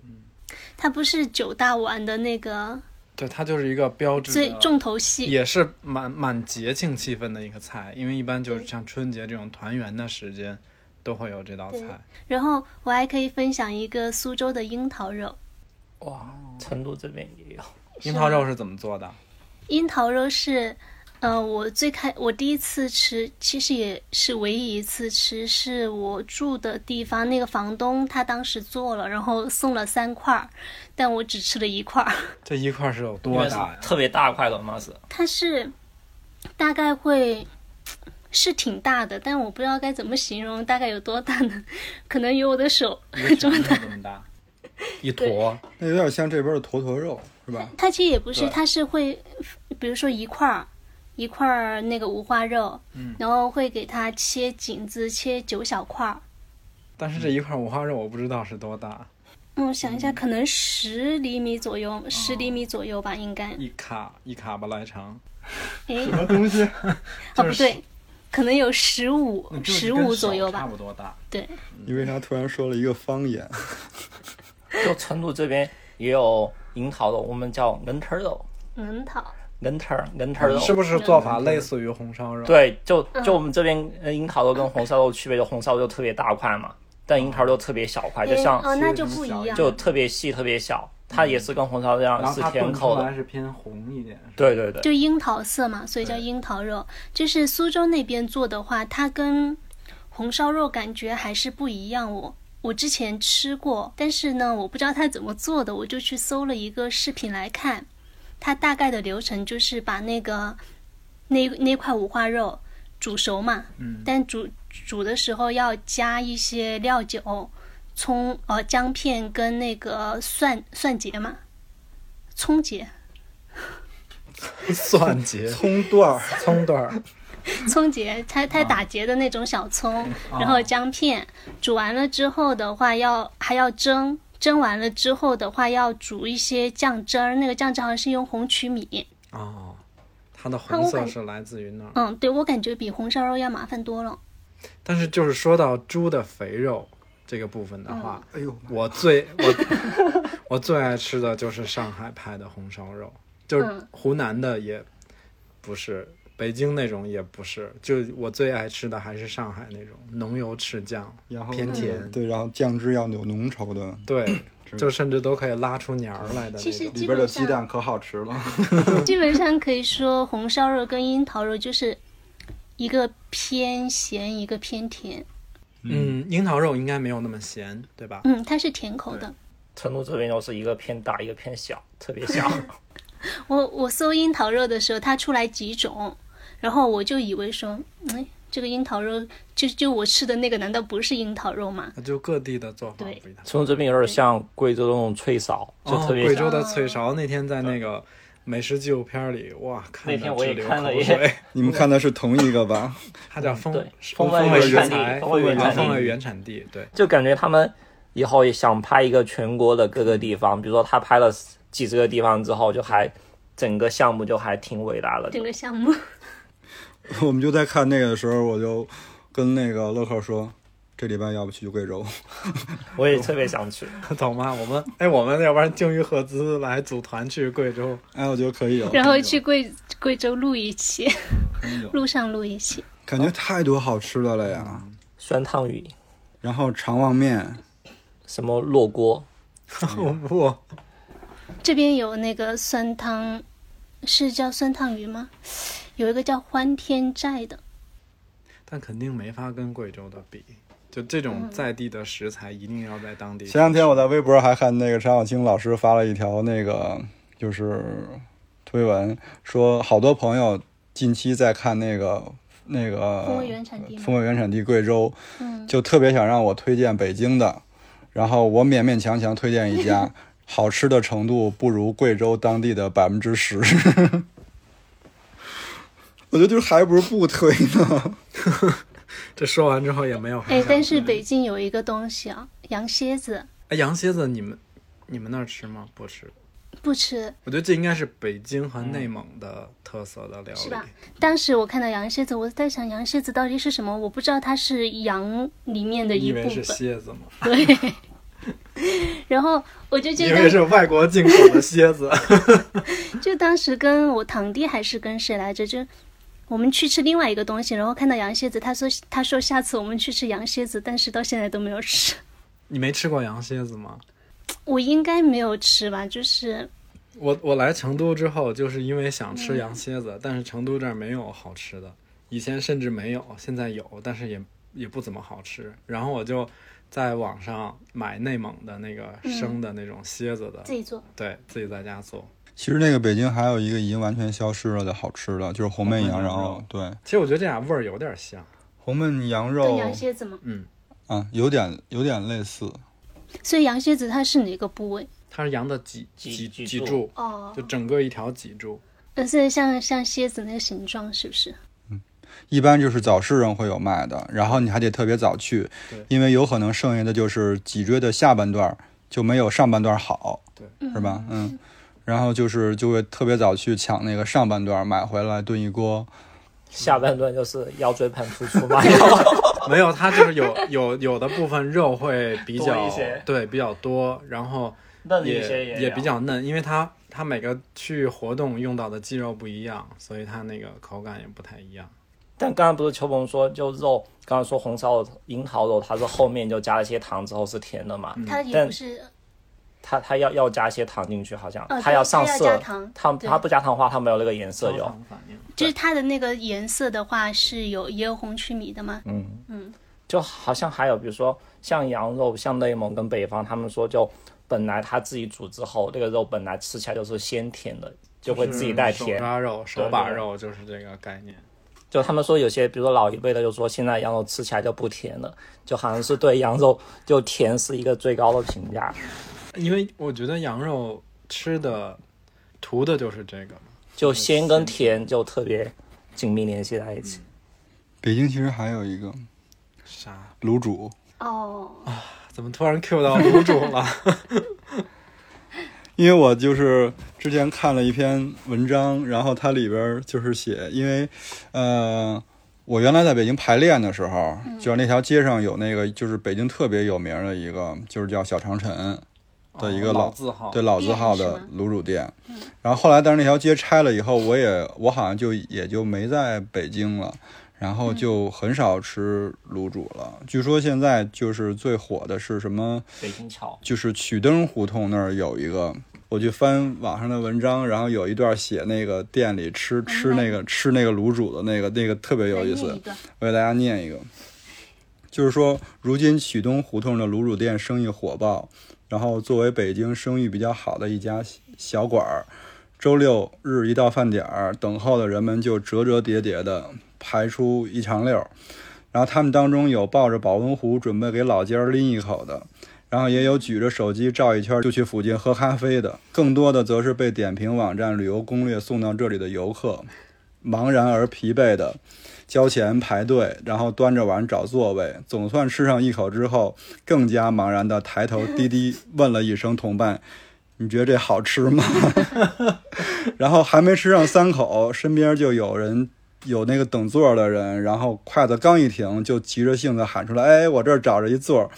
它不是九大碗的那个对，它就是一个标志的，最重头戏，也是蛮蛮节庆气氛的一个菜，因为一般就是像春节这种团圆的时间，都会有这道菜。然后我还可以分享一个苏州的樱桃肉。哇，成都这边也有。樱桃肉是怎么做的？樱桃肉是，呃，我最开我第一次吃，其实也是唯一一次吃，是我住的地方那个房东他当时做了，然后送了三块儿，但我只吃了一块儿。这一块是有多大呀？特别大块的吗？是它是大概会是挺大的，但我不知道该怎么形容，大概有多大呢？可能有我的手 这么大。这么大，一坨。那有点像这边的坨坨肉，是吧？它其实也不是，它是会，比如说一块儿一块儿那个五花肉，然后会给它切颈子，切九小块儿。但是这一块五花肉我不知道是多大，嗯，我想一下，可能十厘米左右，十厘米左右吧，应该。一卡一卡巴来长。哎，什么东西？哦，不对，可能有十五十五左右吧差。不多大。对，你为啥突然说了一个方言？就成都这边也有樱桃肉，我们叫恩特肉，樱桃。恩特恩特肉。是不是做法类似于红烧肉？，对，就就我们这边呃樱桃肉跟红烧肉区别，就红烧肉特别大块嘛，但樱桃肉特别小块，就哎像哦，那就不一样。就特别细特别小，它也是跟红烧这样是然后它炖甜口的。出来是偏红一点。对对对，就樱桃色嘛，所以叫樱桃肉。就是苏州那边做的话，它跟红烧肉感觉还是不一样。我我之前吃过，但是呢，我不知道它怎么做的，我就去搜了一个视频来看。它大概的流程就是把那个那那块五花肉煮熟嘛，嗯，但煮煮的时候要加一些料酒、葱呃姜片跟那个蒜蒜节嘛，葱节。蒜节、葱段儿，葱段儿，葱节，它它打结的那种小葱，然后姜片，煮完了之后的话要还要蒸，蒸完了之后的话要煮一些酱汁儿，那个酱汁好像是用红曲米，哦，它的红色是来自于那儿。嗯，对我感觉比红烧肉要麻烦多了。但是就是说到猪的肥肉这个部分的话，哎呦，我最我 我最爱吃的就是上海派的红烧肉，就是嗯。湖南的也不是，北京那种也不是，就我最爱吃的还是上海那种浓油赤酱，然后偏甜对，然后酱汁要有浓稠的，对，是就甚至都可以拉出黏儿来的其实那种。里边的鸡蛋可好吃了。基本上可以说红烧肉跟樱桃肉就是一个偏咸，一个偏甜。嗯，樱桃肉应该没有那么咸，对吧？嗯，它是甜口的。成都这边就是一个偏大，一个偏小，特别小。我我搜樱桃肉的时候，它出来几种，然后我就以为说，哎，这个樱桃肉就就我吃的那个，难道不是樱桃肉吗？那就各地的做法对不一样。成都这边有点像贵州那种脆苕，就哦特别小。贵州的脆苕，那天在那个美食纪录片里，哇，看那天我也流看了耶口水。你们看的是同一个吧？它叫风风味味原产地风味原产地啊风味原产地，对，就感觉他们以后也想拍一个全国的各个地方，比如说他拍了几十个地方之后，就还整个项目就还挺伟大的。整个项目。我们就在看那个的时候，我就跟那个乐克说，这礼拜要不去贵州？我也特别想去。懂吗？我们哎，我们要不然鲸鱼合资来组团去贵州，哎，我觉得可以有。然后去贵贵州录一期，路上录一期。感觉太多好吃的了呀。酸汤鱼，然后肠旺面，什么烙锅，我这边有那个酸汤，是叫酸汤鱼吗？有一个叫欢天寨的，但肯定没法跟贵州的比。就这种在地的食材，一定要在当地。前两天我在微博还看那个陈小青老师发了一条那个就是推文，说好多朋友近期在看那个那个风味原产地吗风味原产地贵州，嗯，就特别想让我推荐北京的，然后我勉勉强强推荐一家，好吃的程度不如贵州当地的百分之十。我觉得就是还不如不推呢。这说完之后也没有很哎，但是北京有一个东西啊，羊蝎子哎，羊蝎子你们你们那儿吃吗？不吃。不吃。我觉得这应该是北京和内蒙的特色的料理。是吧当时我看到羊蝎子，我在想羊蝎子到底是什么？我不知道它是羊里面的一部分。是蝎子吗？对。然后我就觉得，因为得，是外国进口的蝎子。就当时跟我堂弟还是跟谁来着，就我们去吃另外一个东西，然后看到羊蝎子，他说他说下次我们去吃羊蝎子，但是到现在都没有吃。你没吃过羊蝎子吗？我应该没有吃吧，就是我我来成都之后，就是因为想吃羊蝎子，但是成都这儿没有好吃的，以前甚至没有，现在有，但是也也不怎么好吃。然后我就在网上买内蒙的那个生的那种蝎子的，自己做。对自己在家做。其实那个北京还有一个已经完全消失了的好吃的，就是红焖羊肉肉。对，其实我觉得这俩味儿有点像，红焖羊肉跟肉羊蝎子吗？嗯，啊，有点有点类似。所以羊蝎子它是哪个部位？它是羊的脊脊脊脊柱，哦就，整个一条脊柱。但，是像像蝎子那个形状，是不是？一般就是早市上会有卖的，然后你还得特别早去对，因为有可能剩下的就是脊椎的下半段就没有上半段好，对，是吧？嗯，然后就是就会特别早去抢那个上半段买回来炖一锅。下半段就是腰椎盘突出嘛。没有，它就是有有有的部分肉会比较一些对比较多，然后嫩一也些也也比较嫩，因为它它每个去活动用到的肌肉不一样，所以它那个口感也不太一样。但刚刚不是邱鹏说，就肉，刚刚说红烧樱桃肉，它是后面就加了一些糖之后是甜的嘛？它也不是，它它要要加一些糖进去，好像哦它要上色它它不加糖的话，它没有那个颜色焦有。就是它的那个颜色的话是有也有红曲米的嘛？嗯嗯，就好像还有比如说像羊肉，像内蒙跟北方，他们说就本来他自己煮之后，那个肉本来吃起来就是鲜甜的，就会自己带手甜。抓肉、手把肉就是这个概念。就他们说有些，比如说老一辈的就说现在羊肉吃起来就不甜了，就好像是对羊肉就甜是一个最高的评价。因为我觉得羊肉吃的图的就是这个，就鲜跟甜就特别紧密联系在一起。北京其实还有一个啥？卤煮，哦啊，怎么突然 Q 到卤煮了？因为我就是之前看了一篇文章，然后它里边儿就是写，因为呃，我原来在北京排练的时候，就是那条街上有那个就是北京特别有名的一个，就是叫小长城的一个哦老老字号，对老字号的卤煮店。然后后来，但是那条街拆了以后，我也我好像就也就没在北京了，然后就很少吃卤煮了。据说现在就是最火的是什么？北京桥，就是曲灯胡同那儿有一个，我去翻网上的文章，然后有一段写那个店里吃吃那个吃那个卤煮的那个那个特别有意思我给大家念一个，就是说，如今曲东胡同的卤煮店生意火爆，然后作为北京声誉比较好的一家小馆儿，周六日一到饭点儿，等候的人们就折折叠叠的排出一长溜儿，然后他们当中有抱着保温壶准备给老家儿拎一口的。然后也有举着手机照一圈就去附近喝咖啡的，更多的则是被点评网站旅游攻略送到这里的游客，茫然而疲惫的交钱排队，然后端着碗找座位，总算吃上一口之后，更加茫然的抬头低低问了一声同伴：“你觉得这好吃吗？” 然后还没吃上三口，身边就有人。有那个等座的人，然后筷子刚一停，就急着性子喊出来：“哎，我这儿找着一座，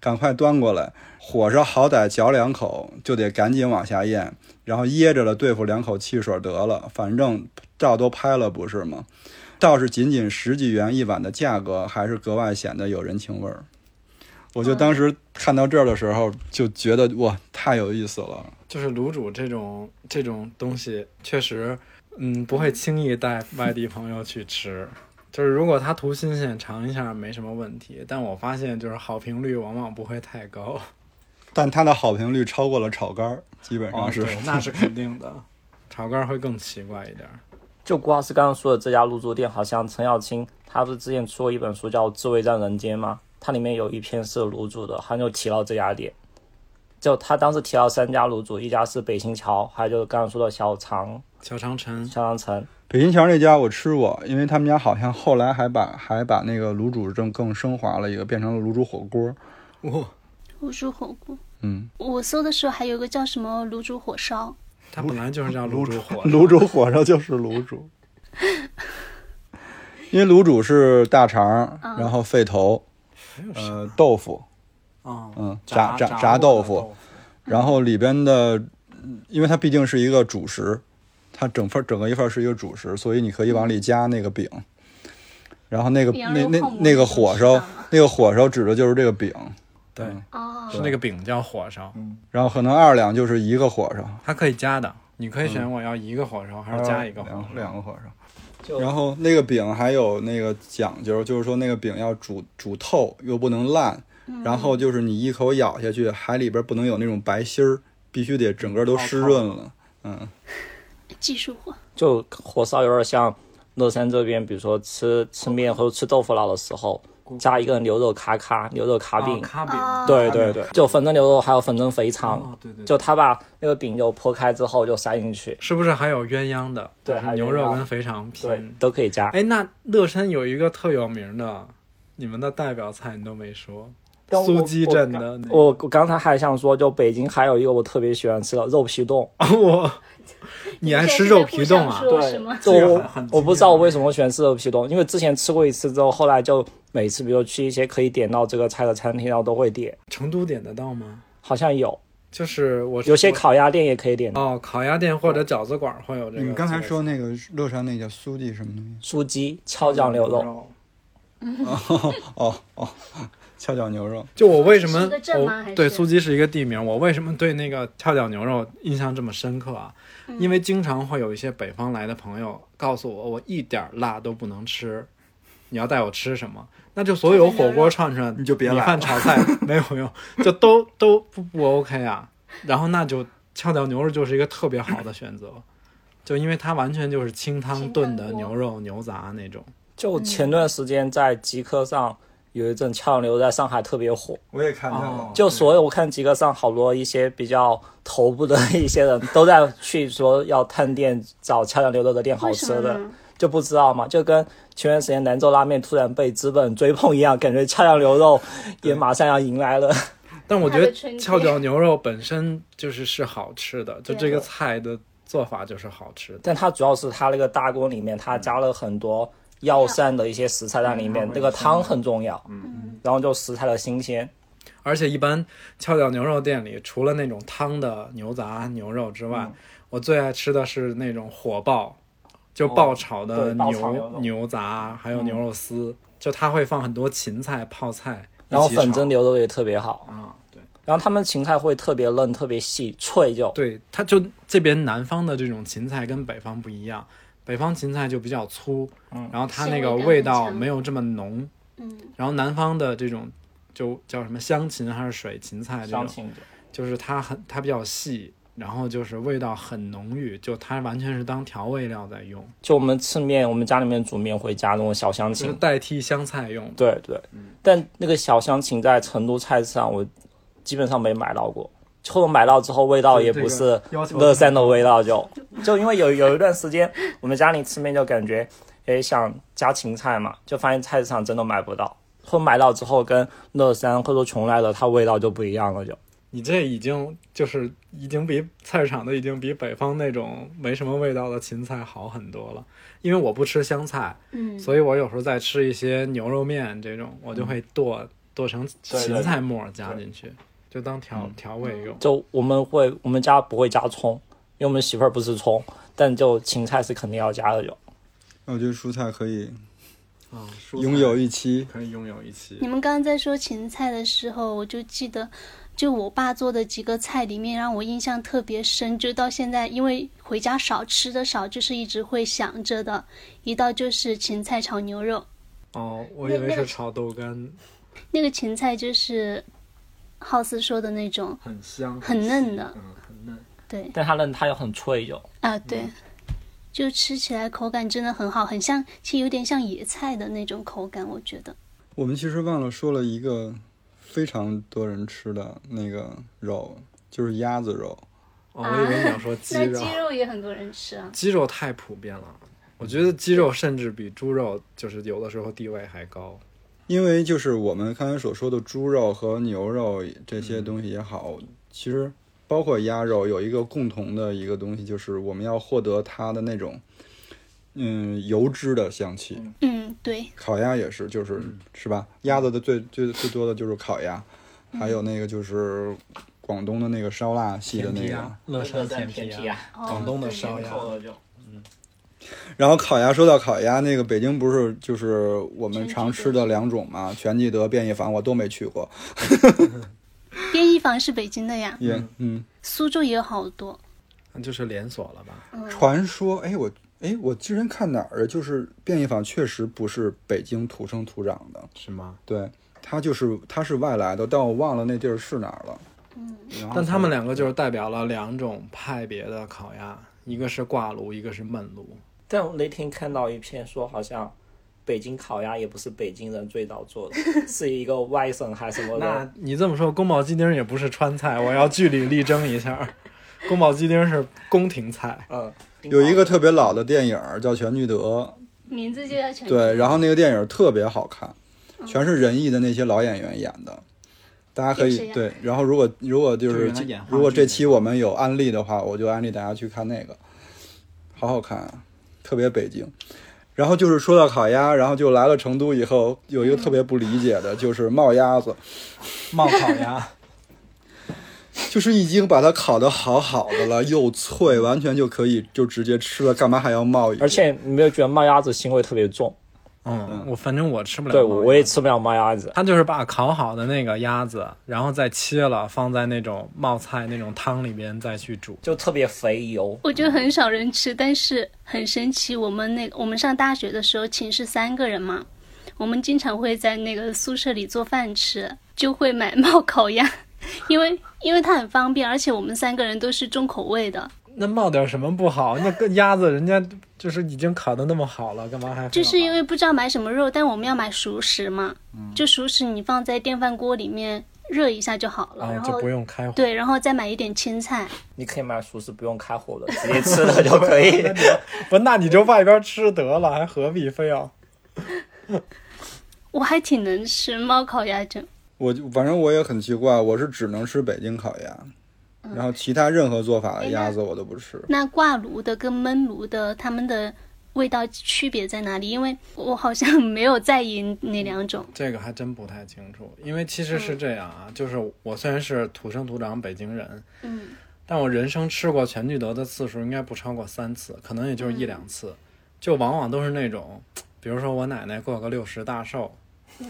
赶快端过来！”火烧好歹嚼两口，就得赶紧往下咽，然后噎着了对付两口汽水得了，反正照都拍了不是吗？倒是仅仅十几元一碗的价格，还是格外显得有人情味儿。我就当时看到这儿的时候，就觉得哇，太有意思了。就是卤煮这种这种东西，确实。嗯，不会轻易带外地朋友去吃，就是如果他图新鲜尝一下没什么问题。但我发现就是好评率往往不会太高，但它的好评率超过了炒肝儿，基本上是，那是肯定的，炒肝儿会更奇怪一点。就郭老师刚刚说的这家卤煮店，好像陈小青他不是之前出过一本书叫《滋味在人间》吗？它里面有一篇是卤煮的，好像就提到这家店。就他当时提到三家卤煮，一家是北新桥，还有就是刚刚说的小长。小长城，小长城，北新桥那家我吃过，因为他们家好像后来还把还把那个卤煮更更升华了一个，变成了卤煮火锅。哇，卤煮火锅，嗯，我搜的时候还有个叫什么卤煮火烧，它本来就是叫卤煮火，卤煮火烧就是卤煮，因为卤煮是大肠，然后肺头，呃，豆腐，嗯，炸炸炸豆腐，然后里边的。因为它毕竟是一个主食，它整份整个一份是一个主食，所以你可以往里加那个饼，然后那个那那那个火烧，那个火烧指的就是这个饼，对，是那个饼叫火烧，然后可能二两就是一个火烧，它可以加的，你可以选我要一个火烧还是加一个两两个火烧，然后那个饼还有那个讲究，就是说那个饼要煮煮透又不能烂，然后就是你一口咬下去，海里边不能有那种白心儿。必须得整个都湿润了，嗯，技术活。就火烧有点像乐山这边，比如说吃吃面或者吃豆腐脑的时候，加一个牛肉卡卡牛肉卡饼，卡饼，对对对，就粉蒸牛肉还有粉蒸肥肠，对对，就他把那个饼就剖开之后就塞进去，是不是还有鸳鸯的？对，牛肉跟肥肠拼。都可以加。哎，那乐山有一个特有名的，你们的代表菜你都没说。苏鸡镇的，我我刚才还想说，就北京还有一个我特别喜欢吃的肉皮冻。我，你爱吃肉皮冻啊？对，我我不知道我为什么喜欢吃肉皮冻，因为之前吃过一次之后，后来就每次比如去一些可以点到这个菜的餐厅，然后都会点。成都点得到吗？好像有，就是我有些烤鸭店也可以点。哦，烤鸭店或者饺子馆会有这个。你刚才说那个乐山那叫苏记什么东西？苏鸡跷脚牛肉。哦哦哦。跷脚牛肉，就我为什么对苏鸡是一个地名？我为什么对那个跷脚牛肉印象这么深刻啊？因为经常会有一些北方来的朋友告诉我，我一点辣都不能吃。你要带我吃什么？那就所有火锅串串，你就别米饭炒菜 没有用，就都都不不 OK 啊。然后那就跷脚牛肉就是一个特别好的选择，就因为它完全就是清汤炖的牛肉牛杂那种。就前段时间在极客上。有一阵跷脚牛肉在上海特别火，我也看到了。就所有我看极客上好多一些比较头部的一些人都在去说要探店找跷脚牛肉的店好吃的，就不知道嘛，就跟前段时间兰州拉面突然被资本追捧一样，感觉跷脚牛肉也马上要迎来了。但我觉得跷脚牛肉本身就是是好吃的，就这个菜的做法就是好吃的。但它主要是它那个大锅里面它加了很多。药膳的一些食材在里面，这个汤很重要。嗯，然后就食材的新鲜，而且一般跷脚牛肉店里，除了那种汤的牛杂牛肉之外，我最爱吃的是那种火爆，就爆炒的牛牛杂，还有牛肉丝，就它会放很多芹菜、泡菜，然后粉蒸牛肉也特别好。啊。对，然后他们芹菜会特别嫩、特别细脆，就。对，它就这边南方的这种芹菜跟北方不一样。北方芹菜就比较粗，嗯，然后它那个味道没有这么浓，嗯，然后南方的这种就叫什么香芹还是水芹菜这种，就是它很它比较细，然后就是味道很浓郁，就它完全是当调味料在用。就我们吃面，我们家里面煮面会加那种小香芹，代替香菜用。对对，但那个小香芹在成都菜市场，我基本上没买到过，或者买到之后味道也不是乐山的味道，就就因为有有一段时间我们家里吃面就感觉，诶想加芹菜嘛，就发现菜市场真的买不到，或买到之后跟乐山或者邛崃的它味道就不一样了就。你这已经就是已经比菜市场的已经比北方那种没什么味道的芹菜好很多了。因为我不吃香菜，嗯，所以我有时候在吃一些牛肉面这种，我就会剁剁成芹菜末加进去，就当调调味用。就我们会我们家不会加葱，因为我们媳妇儿不吃葱，但就芹菜是肯定要加的有。我觉得蔬菜可以啊，拥有一期，可以拥有一期。你们刚刚在说芹菜的时候，我就记得。就我爸做的几个菜里面，让我印象特别深。就到现在，因为回家少吃的少，就是一直会想着的一道就是芹菜炒牛肉。哦，我以为是炒豆干。那个芹菜就是浩斯说的那种，很香、很嫩的，嗯，很嫩。对，但它嫩，它又很脆，就啊，对，就吃起来口感真的很好，很像，其实有点像野菜的那种口感，我觉得。我们其实忘了说了一个。非常多人吃的那个肉就是鸭子肉，哦，我以为你要说鸡肉。那鸡肉也很多人吃啊。鸡肉太普遍了，我觉得鸡肉甚至比猪肉就是有的时候地位还高。因为就是我们刚才所说的猪肉和牛肉这些东西也好，其实包括鸭肉有一个共同的一个东西，就是我们要获得它的那种。嗯，油脂的香气。嗯，对。烤鸭也是，就是是吧？鸭子的最最最多的就是烤鸭，还有那个就是广东的那个烧腊系的那个。乐山甜皮鸭，广东的烧鸭。嗯。然后烤鸭，说到烤鸭，那个北京不是就是我们常吃的两种吗？全聚德、便宜坊，我都没去过。便宜坊是北京的呀。也嗯。苏州也有好多。那就是连锁了吧？传说，哎我。哎，我之前看哪儿就是便宜坊确实不是北京土生土长的，是吗？对，他就是他是外来的，但我忘了那地儿是哪儿了。嗯，但他们两个就是代表了两种派别的烤鸭，一个是挂炉，一个是焖炉。但我那天看到一篇说，好像北京烤鸭也不是北京人最早做的，是一个外省还是什么的。那你这么说，宫保鸡丁也不是川菜，我要据理力争一下。宫保鸡丁是宫廷菜。嗯。有一个特别老的电影叫《全聚德》，名字就叫全。对，然后那个电影特别好看，全是仁义的那些老演员演的，大家可以对。然后如果如果就是如果这期我们有安利的话，我就安利大家去看那个，好好看啊，特别北京。然后就是说到烤鸭，然后就来了成都以后，有一个特别不理解的就是冒鸭子，冒烤鸭。就是已经把它烤的好好的了，又脆，完全就可以就直接吃了，干嘛还要冒？而且你没有觉得冒鸭子腥味特别重？嗯，我反正我吃不了。对，我也吃不了冒鸭子。他就是把烤好的那个鸭子，然后再切了，放在那种冒菜那种汤里边再去煮，就特别肥油。我觉得很少人吃，但是很神奇。我们那我们上大学的时候，寝室三个人嘛，我们经常会在那个宿舍里做饭吃，就会买冒烤鸭。因为因为它很方便，而且我们三个人都是重口味的。那冒点什么不好？那个鸭子人家就是已经烤的那么好了，干嘛还？就是因为不知道买什么肉，但我们要买熟食嘛。就熟食你放在电饭锅里面热一下就好了，然后就不用开火。对，然后再买一点青菜。你可以买熟食不用开火的，直接吃了就可以。不，那你就外边吃得了，还何必非要？我还挺能吃猫烤鸭胗。我反正我也很奇怪，我是只能吃北京烤鸭，然后其他任何做法的鸭子我都不吃。那挂炉的跟焖炉的，它们的味道区别在哪里？因为我好像没有在意那两种。这个还真不太清楚，因为其实是这样啊，就是我虽然是土生土长北京人，嗯，但我人生吃过全聚德的次数应该不超过三次，可能也就是一两次，就往往都是那种，比如说我奶奶过个六十大寿。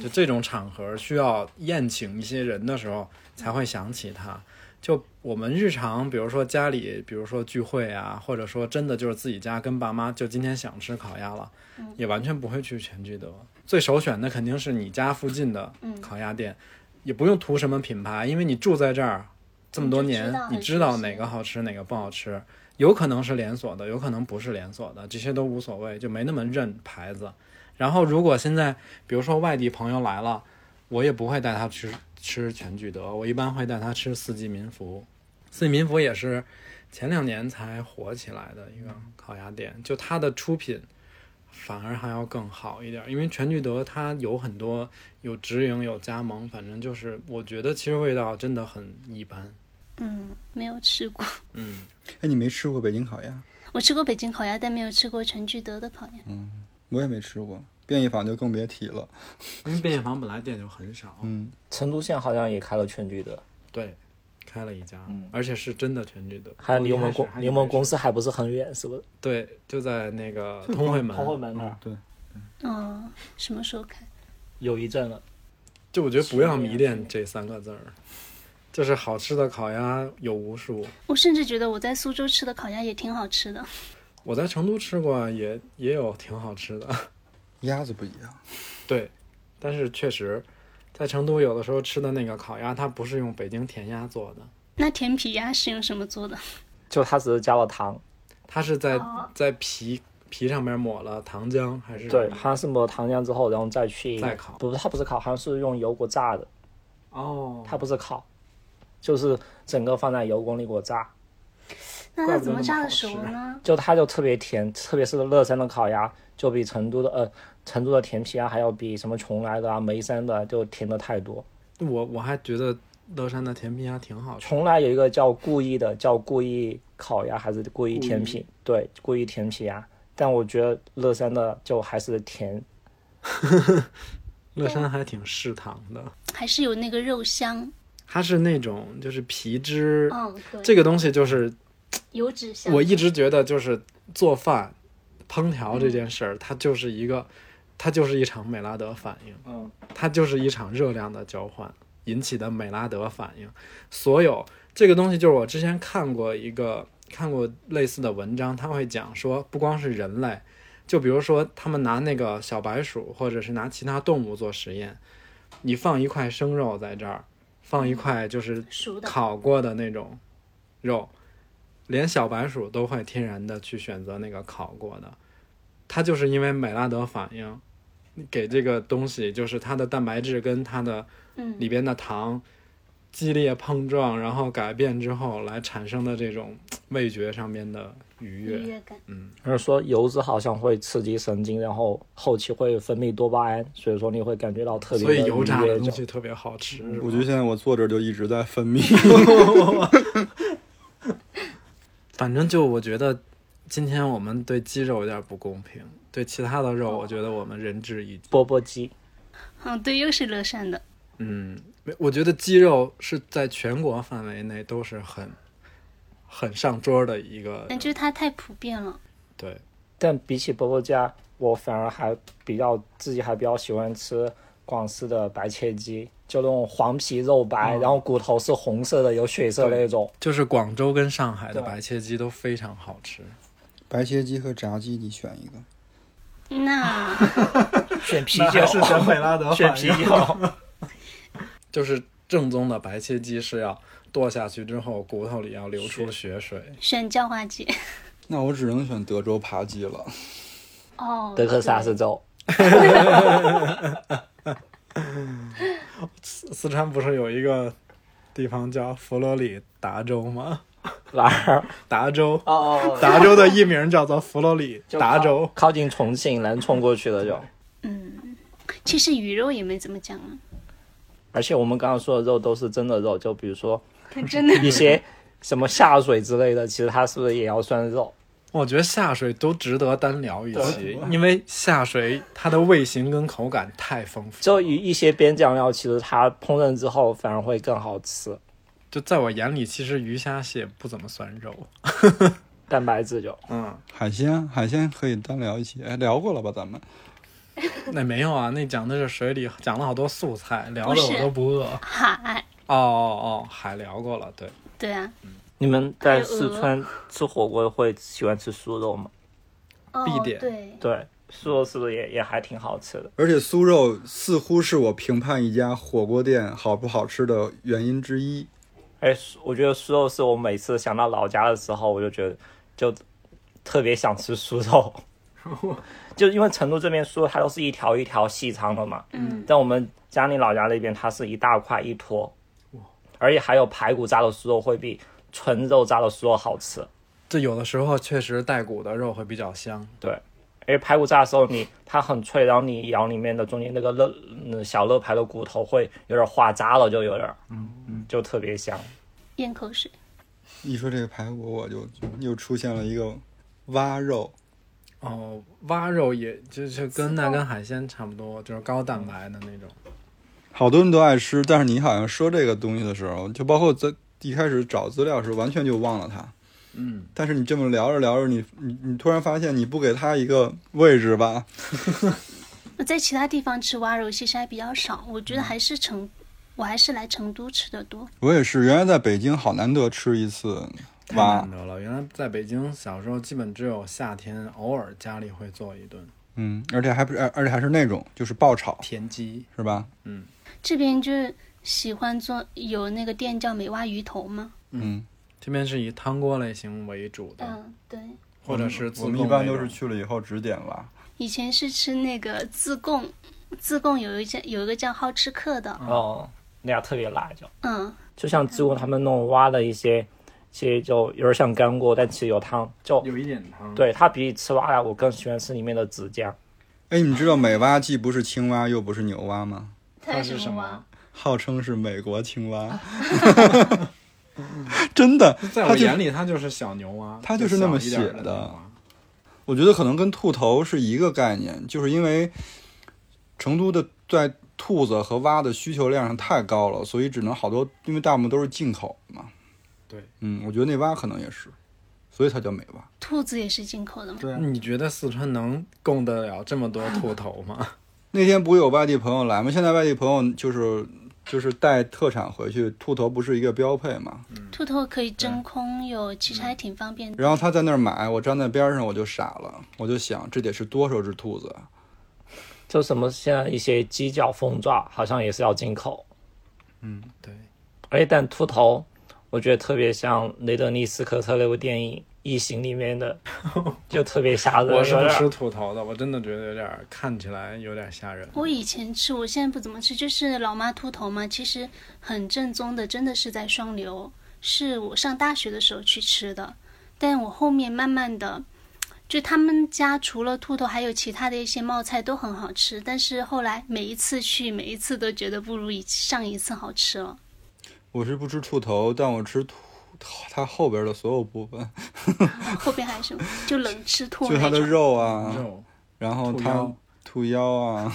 就这种场合需要宴请一些人的时候，才会想起他。就我们日常，比如说家里，比如说聚会啊，或者说真的就是自己家跟爸妈，就今天想吃烤鸭了，也完全不会去全聚德。最首选的肯定是你家附近的烤鸭店，也不用图什么品牌，因为你住在这儿这么多年，你知道哪个好吃哪个不好吃。有可能是连锁的，有可能不是连锁的，这些都无所谓，就没那么认牌子。然后，如果现在比如说外地朋友来了，我也不会带他去吃全聚德，我一般会带他吃四季民福。四季民福也是前两年才火起来的一个烤鸭店，就它的出品反而还要更好一点，因为全聚德它有很多有直营有加盟，反正就是我觉得其实味道真的很一般。嗯，没有吃过。嗯，哎，你没吃过北京烤鸭？我吃过北京烤鸭，但没有吃过全聚德的烤鸭。嗯我也没吃过，便宜坊就更别提了。因为便宜坊本来店就很少，嗯，成都县好像也开了全聚德，对，开了一家，嗯而且是真的全聚德，还离我们公还离我们公司还不是很远，是不是？对，就在那个通惠门，通惠门那儿对，嗯，什么时候开？有一阵了。就我觉得不要迷恋这三个字儿，就是好吃的烤鸭有无数。我甚至觉得我在苏州吃的烤鸭也挺好吃的。我在成都吃过，也也有挺好吃的，鸭子不一样。对，但是确实，在成都有的时候吃的那个烤鸭，它不是用北京甜鸭做的，那甜皮鸭是用什么做的？就它只是加了糖，它是在哦在皮皮上面抹了糖浆，还是对，好像是抹糖浆之后，然后再去再烤不是，它不是烤，好像是用油锅炸的，哦，它不是烤，就是整个放在油锅里给我炸，那它怎么炸的熟呢？就它就特别甜，特别是乐山的烤鸭，就比成都的呃成都的甜皮鸭还要比什么邛崃的啊、眉山的就甜的太多。我我还觉得乐山的甜皮鸭挺好吃。邛崃有一个叫故意的，叫故意烤鸭还是故意甜皮？对，故意甜皮鸭。但我觉得乐山的就还是甜，乐山还挺嗜糖的，还是有那个肉香？它是那种就是皮脂，嗯，对，这个东西就是油脂香。我一直觉得就是做饭、烹调这件事儿，它就是一个，它就是一场美拉德反应，嗯，它就是一场热量的交换引起的美拉德反应。所有这个东西，就是我之前看过一个看过类似的文章，他会讲说，不光是人类，就比如说他们拿那个小白鼠，或者是拿其他动物做实验，你放一块生肉在这儿，放一块就是。烤过的那种肉，连小白鼠都会天然的去选择那个烤过的，它就是因为美拉德反应，给这个东西就是它的蛋白质跟它的嗯，里边的糖激烈碰撞，然后改变之后来产生的这种味觉上面的愉愉悦。感。嗯，然后说油脂好像会刺激神经，然后后期会分泌多巴胺，所以说你会感觉到特别的所以油炸的愉悦东西特别好吃。我觉得现在我坐着就一直在分泌。反正就我觉得，今天我们对鸡肉有点不公平，对其他的肉，我觉得我们仁至义尽。钵钵鸡。嗯，对，又是乐山的。嗯，我觉得鸡肉是在全国范围内都是很很上桌的一个。但就是它太普遍了。对，但比起钵钵鸡啊，我反而还比较自己还比较喜欢吃广式的白切鸡，就那种黄皮肉白，哦然后骨头是红色的，有血色的那种。就是广州跟上海的白切鸡都非常好吃。白切鸡和炸鸡，你选一个。那 选啤酒是选，美拉德选啤酒。就是正宗的白切鸡是要剁下去之后，骨头里要流出血水。选叫花鸡。那我只能选德州扒鸡了。哦，德克萨斯州，四四川不是有一个地方叫佛罗里达州吗？哪儿？达州，哦哦达州的艺名叫做佛罗里 达州。靠近重庆南冲过去的就。嗯，其实鱼肉也没怎么讲啊。而且我们刚刚说的肉都是真的肉，就比如说它真的一些什么下水之类的，其实它是不是也要算肉？我觉得下水都值得单聊一期，因为下水它的味型跟口感太丰富。就一一些边酱料，其实它烹饪之后反而会更好吃，就在我眼里，其实鱼虾蟹不怎么算肉。蛋白质就。嗯，海鲜，海鲜可以单聊一期。哎，聊过了吧？咱们 那没有啊，那讲的是水里讲了好多素菜，聊的我都不饿。海。哦哦哦，海聊过了，对。对啊。你们在四川吃火锅会喜欢吃酥肉吗？哦必点对，对，酥肉是不是也也还挺好吃的？而且酥肉似乎是我评判一家火锅店好不好吃的原因之一。哎，我觉得酥肉是我每次想到老家的时候，我就觉得就特别想吃酥肉。就因为成都这边酥肉它都是一条一条细长的嘛，嗯，在我们家里老家那边它是一大块一坨，而且还有排骨炸的酥肉会比纯肉炸的酥肉好吃。这有的时候确实带骨的肉会比较香。而且排骨炸的时候你它很脆，然后你咬里面的中间那个肋嗯小肋排的骨头会有点化渣了，就有点嗯嗯就特别香。咽口水。一说这个排骨，我就就又出现了一个蛙肉，哦，蛙肉也就是跟那跟海鲜差不多，就是高蛋白的那种。好多人都爱吃，但是你好像说这个东西的时候，就包括在一开始找资料时，完全就忘了它。嗯，但是你这么聊着聊着，你你你突然发现你不给他一个位置吧，那在其他地方吃蛙肉其实还比较少，我觉得还是成，我还是来成都吃的多。我也是，原来在北京好难得吃一次太蛙难，得了。原来在北京小时候，基本只有夏天偶尔家里会做一顿嗯，而且还不是，而而且还是那种就是爆炒，田鸡。是吧？嗯这边就是喜欢做有那个店叫美蛙鱼头嘛，嗯，这边是以汤锅类型为主的，嗯，对。或者是自我们一般都是去了以后只点蛙。以前是吃那个自贡，自贡有一家有一个叫好吃客的，哦，那家特别辣就。嗯，就像自贡他们弄蛙的一些，其实就有点像干锅，但其实有汤。就有一点汤。对它比吃蛙来，我更喜欢吃里面的子酱。哎，你知道美蛙既不是青蛙又不是牛蛙吗？它是什么？号称是美国青蛙，真的，在我眼里，它就是小牛蛙，它就是那么写的。我觉得可能跟兔头是一个概念，就是因为成都的在兔子和蛙的需求量上太高了，所以只能好多，因为大部分都是进口的嘛。对，嗯，我觉得那蛙可能也是，所以它叫美蛙。兔子也是进口的吗？对你觉得四川能供得了这么多兔头吗？那天不是有外地朋友来吗？现在外地朋友就是就是带特产回去，兔头不是一个标配嘛？兔头可以真空有，其实还挺方便的。然后他在那儿买，我站在边上我就傻了，我就想这得是多少只兔子啊？就什么现在一些鸡脚、凤爪，好像也是要进口。嗯对，而且，但秃头，我觉得特别像雷德利·斯科特那部电影《异形》里面的，就特别吓 人。我是不吃兔头的，我真的觉得有点看起来有点吓人。我以前吃，我现在不怎么吃，就是老妈兔头嘛，其实很正宗的，真的是在双流，是我上大学的时候去吃的。但我后面慢慢的，就他们家除了兔头，还有其他的一些冒菜都很好吃，但是后来每一次去，每一次都觉得不如以上一次好吃了。我是不吃兔头，但我吃兔它后边的所有部分，后边还有什么？就冷吃 兔就它的。肉啊，肉然后它兔腰兔腰啊，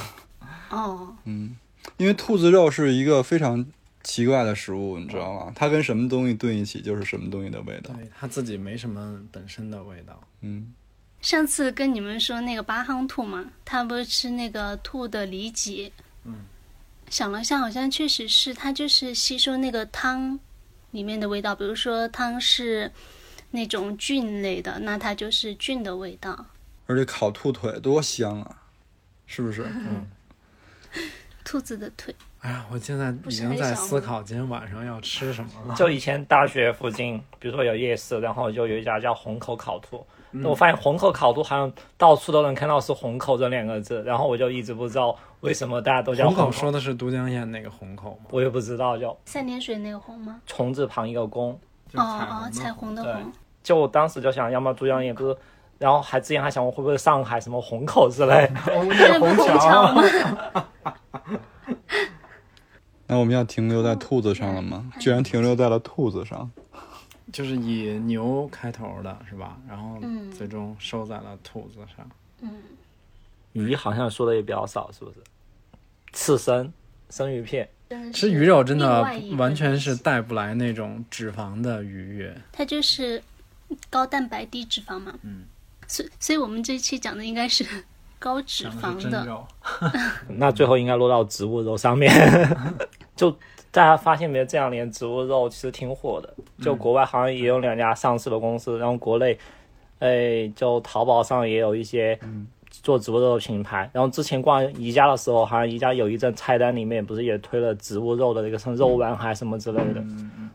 哦，嗯，因为兔子肉是一个非常奇怪的食物，你知道吗？它跟什么东西炖一起就是什么东西的味道。对它自己没什么本身的味道。嗯，上次跟你们说那个八夯兔嘛，它不是吃那个兔的里脊，嗯，想了下，好像确实是它就是吸收那个汤里面的味道，比如说汤是那种菌类的，那它就是菌的味道。而且烤兔腿多香啊，是不是？嗯兔子的腿，哎呀，我现在已经在思考今天晚上要吃什么了。就以前大学附近，比如说有夜市，然后就有一家叫虹口烤兔。那我发现虹口烤兔好像到处都能看到是虹口这两个字，然后我就一直不知道为什么大家都叫虹口口。说的是都江堰那个虹口吗？我也不知道，就三点水那个虹吗？虫字旁一个公。哦哦，彩虹的对虹。就我当时就想，要么都江堰不是，然后还之前还想我会不会上海什么虹口之类。这不虹桥吗？那我们要停留在兔子上了吗？居然停留在了兔子上。就是以牛开头的是吧？然后嗯最终收在了兔子上。嗯，鱼好像说的也比较少，是不是？刺身、生鱼片，吃鱼肉真的完全是带不来那种脂肪的愉悦。它就是高蛋白低脂肪嘛。嗯，所以所以我们这期讲的应该是高脂肪的。那最后应该落到植物肉上面。就大家发现没有，这两年植物肉其实挺火的。就国外好像也有两家上市的公司，然后国内，哎，就淘宝上也有一些做植物肉的品牌。然后之前逛宜家的时候，好像宜家有一阵菜单里面不是也推了植物肉的那个什么肉丸还是什么之类的，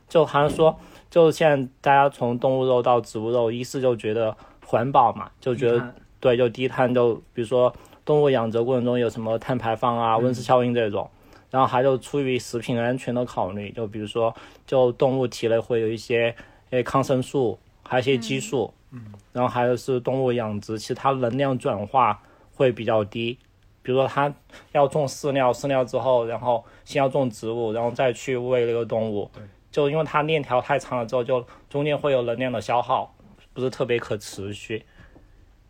就好像说，就现在大家从动物肉到植物肉，一是就觉得环保嘛，就觉得对，就低碳，就比如说动物养殖过程中有什么碳排放啊、温室效应这种，然后还有出于食品安全的考虑，就比如说就动物体内会有一些诶抗生素，还有一些激素，嗯，然后还有是动物养殖，其实它能量转化会比较低，比如说它要种饲料，饲料之后，然后先要种植物，然后再去喂那个动物，就因为它链条太长了之后，就中间会有能量的消耗，不是特别可持续。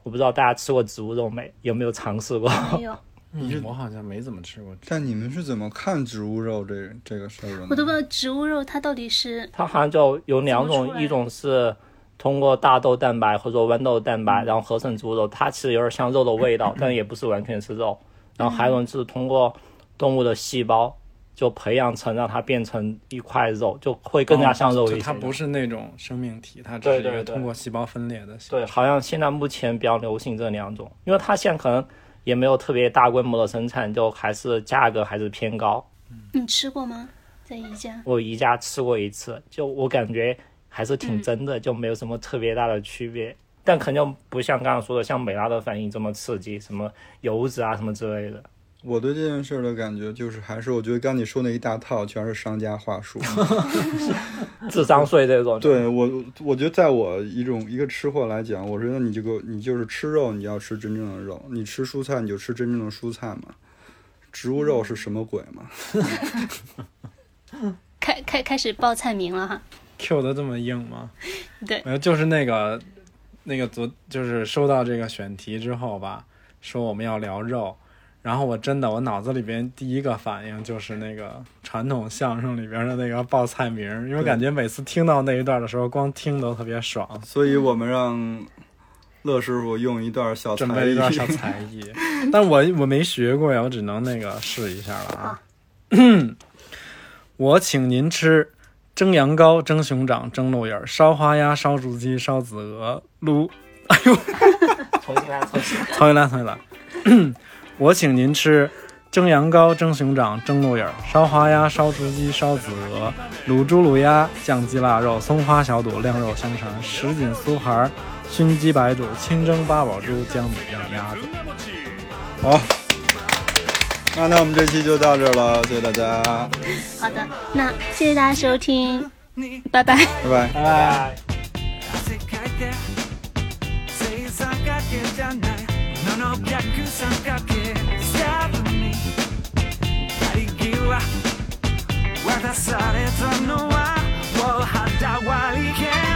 我不知道大家吃过植物肉没？有没有尝试过？没有，嗯，我好像没怎么吃过。但你们是怎么看植物肉这这个事儿的呢？我都不知道植物肉它到底是它好像就有两种，一种是通过大豆蛋白或者豌豆蛋白，然后合成植物肉，它其实有点像肉的味道，但也不是完全是肉。然后还有一种是通过动物的细胞就培养成让它变成一块肉，就会更加像肉一些。就它不是那种生命体，它只是通过细胞分裂的。对，好像现在目前比较流行这两种，因为它现在可能也没有特别大规模的生产，就还是价格还是偏高。你吃过吗？在宜家？我宜家吃过一次，就我感觉还是挺真的，就没有什么特别大的区别。但肯定不像刚刚说的像美拉德反应这么刺激，什么油脂啊什么之类的。我对这件事儿的感觉就是，还是我觉得刚你说那一大套全是商家话术。智商税这种，对我，我觉得在我一种一个吃货来讲，我觉得你这个你就是吃肉，你要吃真正的肉；你吃蔬菜，你就吃真正的蔬菜嘛。植物肉是什么鬼嘛？开开开始报菜名了哈。Q 的这么硬吗？对没有，就是那个那个昨就是收到这个选题之后吧，说我们要聊肉，然后我真的我脑子里边第一个反应就是那个传统相声里边的那个报菜名儿，因为感觉每次听到那一段的时候，光听都特别爽。所以我们让乐师傅用一段小才艺准备一。段小才艺，但我我没学过呀，我只能那个试一下了啊。我请您吃蒸羊羔、蒸熊掌、蒸鹿眼儿、烧花鸭、烧雏鸡、烧子鹅、卤。哎呦，重新来，重新来。重新来，重新来。我请您吃蒸羊羔、蒸熊掌、蒸鹿眼儿、烧花鸭、烧雏鸡、烧子鹅、卤猪、卤鸭、酱鸡腊肉、松花小肚、晾肉香肠、什锦酥盘儿、熏鸡白肚、清蒸八宝猪、江米酿鸭子。好，那那我们这期就到这儿了，谢谢大家，好的，那谢谢大家收听，拜拜。拜拜。拜拜。汗かいて正三角形じゃないのの逆三角形 出されたのはもう肌割り券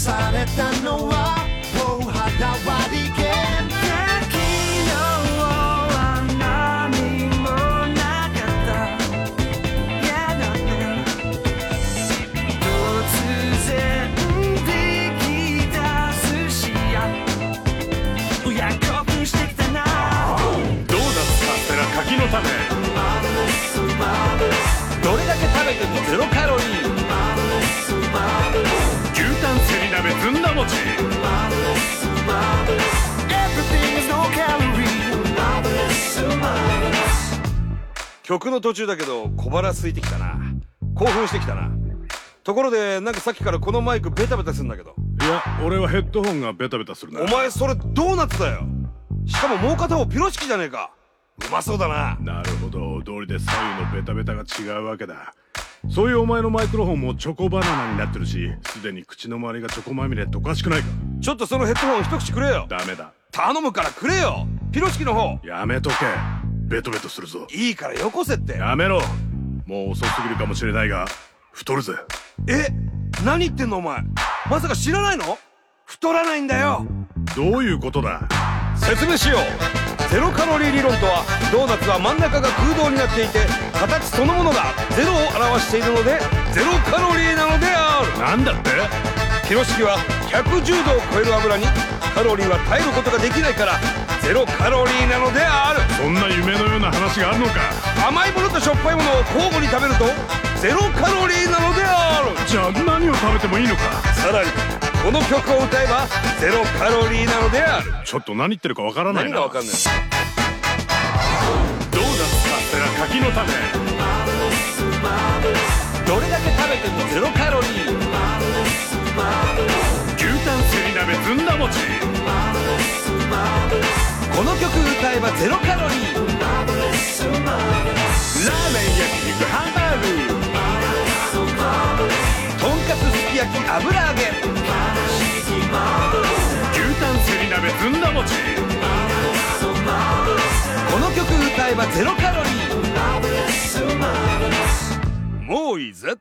されたのはもう肌割り 中だけど小腹空いてきたな。興奮してきたな。ところでなんかさっきからこのマイクベタベタするんだけど。いや俺はヘッドホンがベタベタするな。お前それドーナツだよ。しかももう片方ピロシキじゃねえか。うまそうだな。なるほど。道理で左右のベタベタが違うわけだ。そういうお前のマイクロフォンもチョコバナナになってるしすでに口の周りがチョコまみれっておかしくないか。ちょっとそのヘッドホン一口くれよ。ダメだ。頼むからくれよ。ピロシキの方。やめとけベトベトするぞ。いいからよこせって。やめろ。もう遅すぎるかもしれないが太るぜ。え何言ってんのお前。まさか知らないの？太らないんだよ。どういうことだ？説明しよう。ゼロカロリー理論とはドーナツは真ん中が空洞になっていて形そのものがゼロを表しているのでゼロカロリーなのである。なんだって？広式は110度を超える油にカロリーは耐えることができないからゼロカロリーなのである。そんな夢のような話があるのか？甘いものとしょっぱいものを交互に食べるとゼロカロリーなのである。じゃあ何を食べてもいいのか？さらにこの曲を歌えばゼロカロリーなのである。ちょっと何言ってるかわからないな。何がわかんないドーナツカステラ柿の種。どれだけ食べてもゼロカロリー。牛タンせり鍋ずんだ餅この曲歌えばゼロカロリー。ラーメン焼肉ハンバーグ。とんかつすき焼き油揚げ。牛タンせり鍋ずんだ餅。この曲歌えばゼロカロリー。もういいぜ。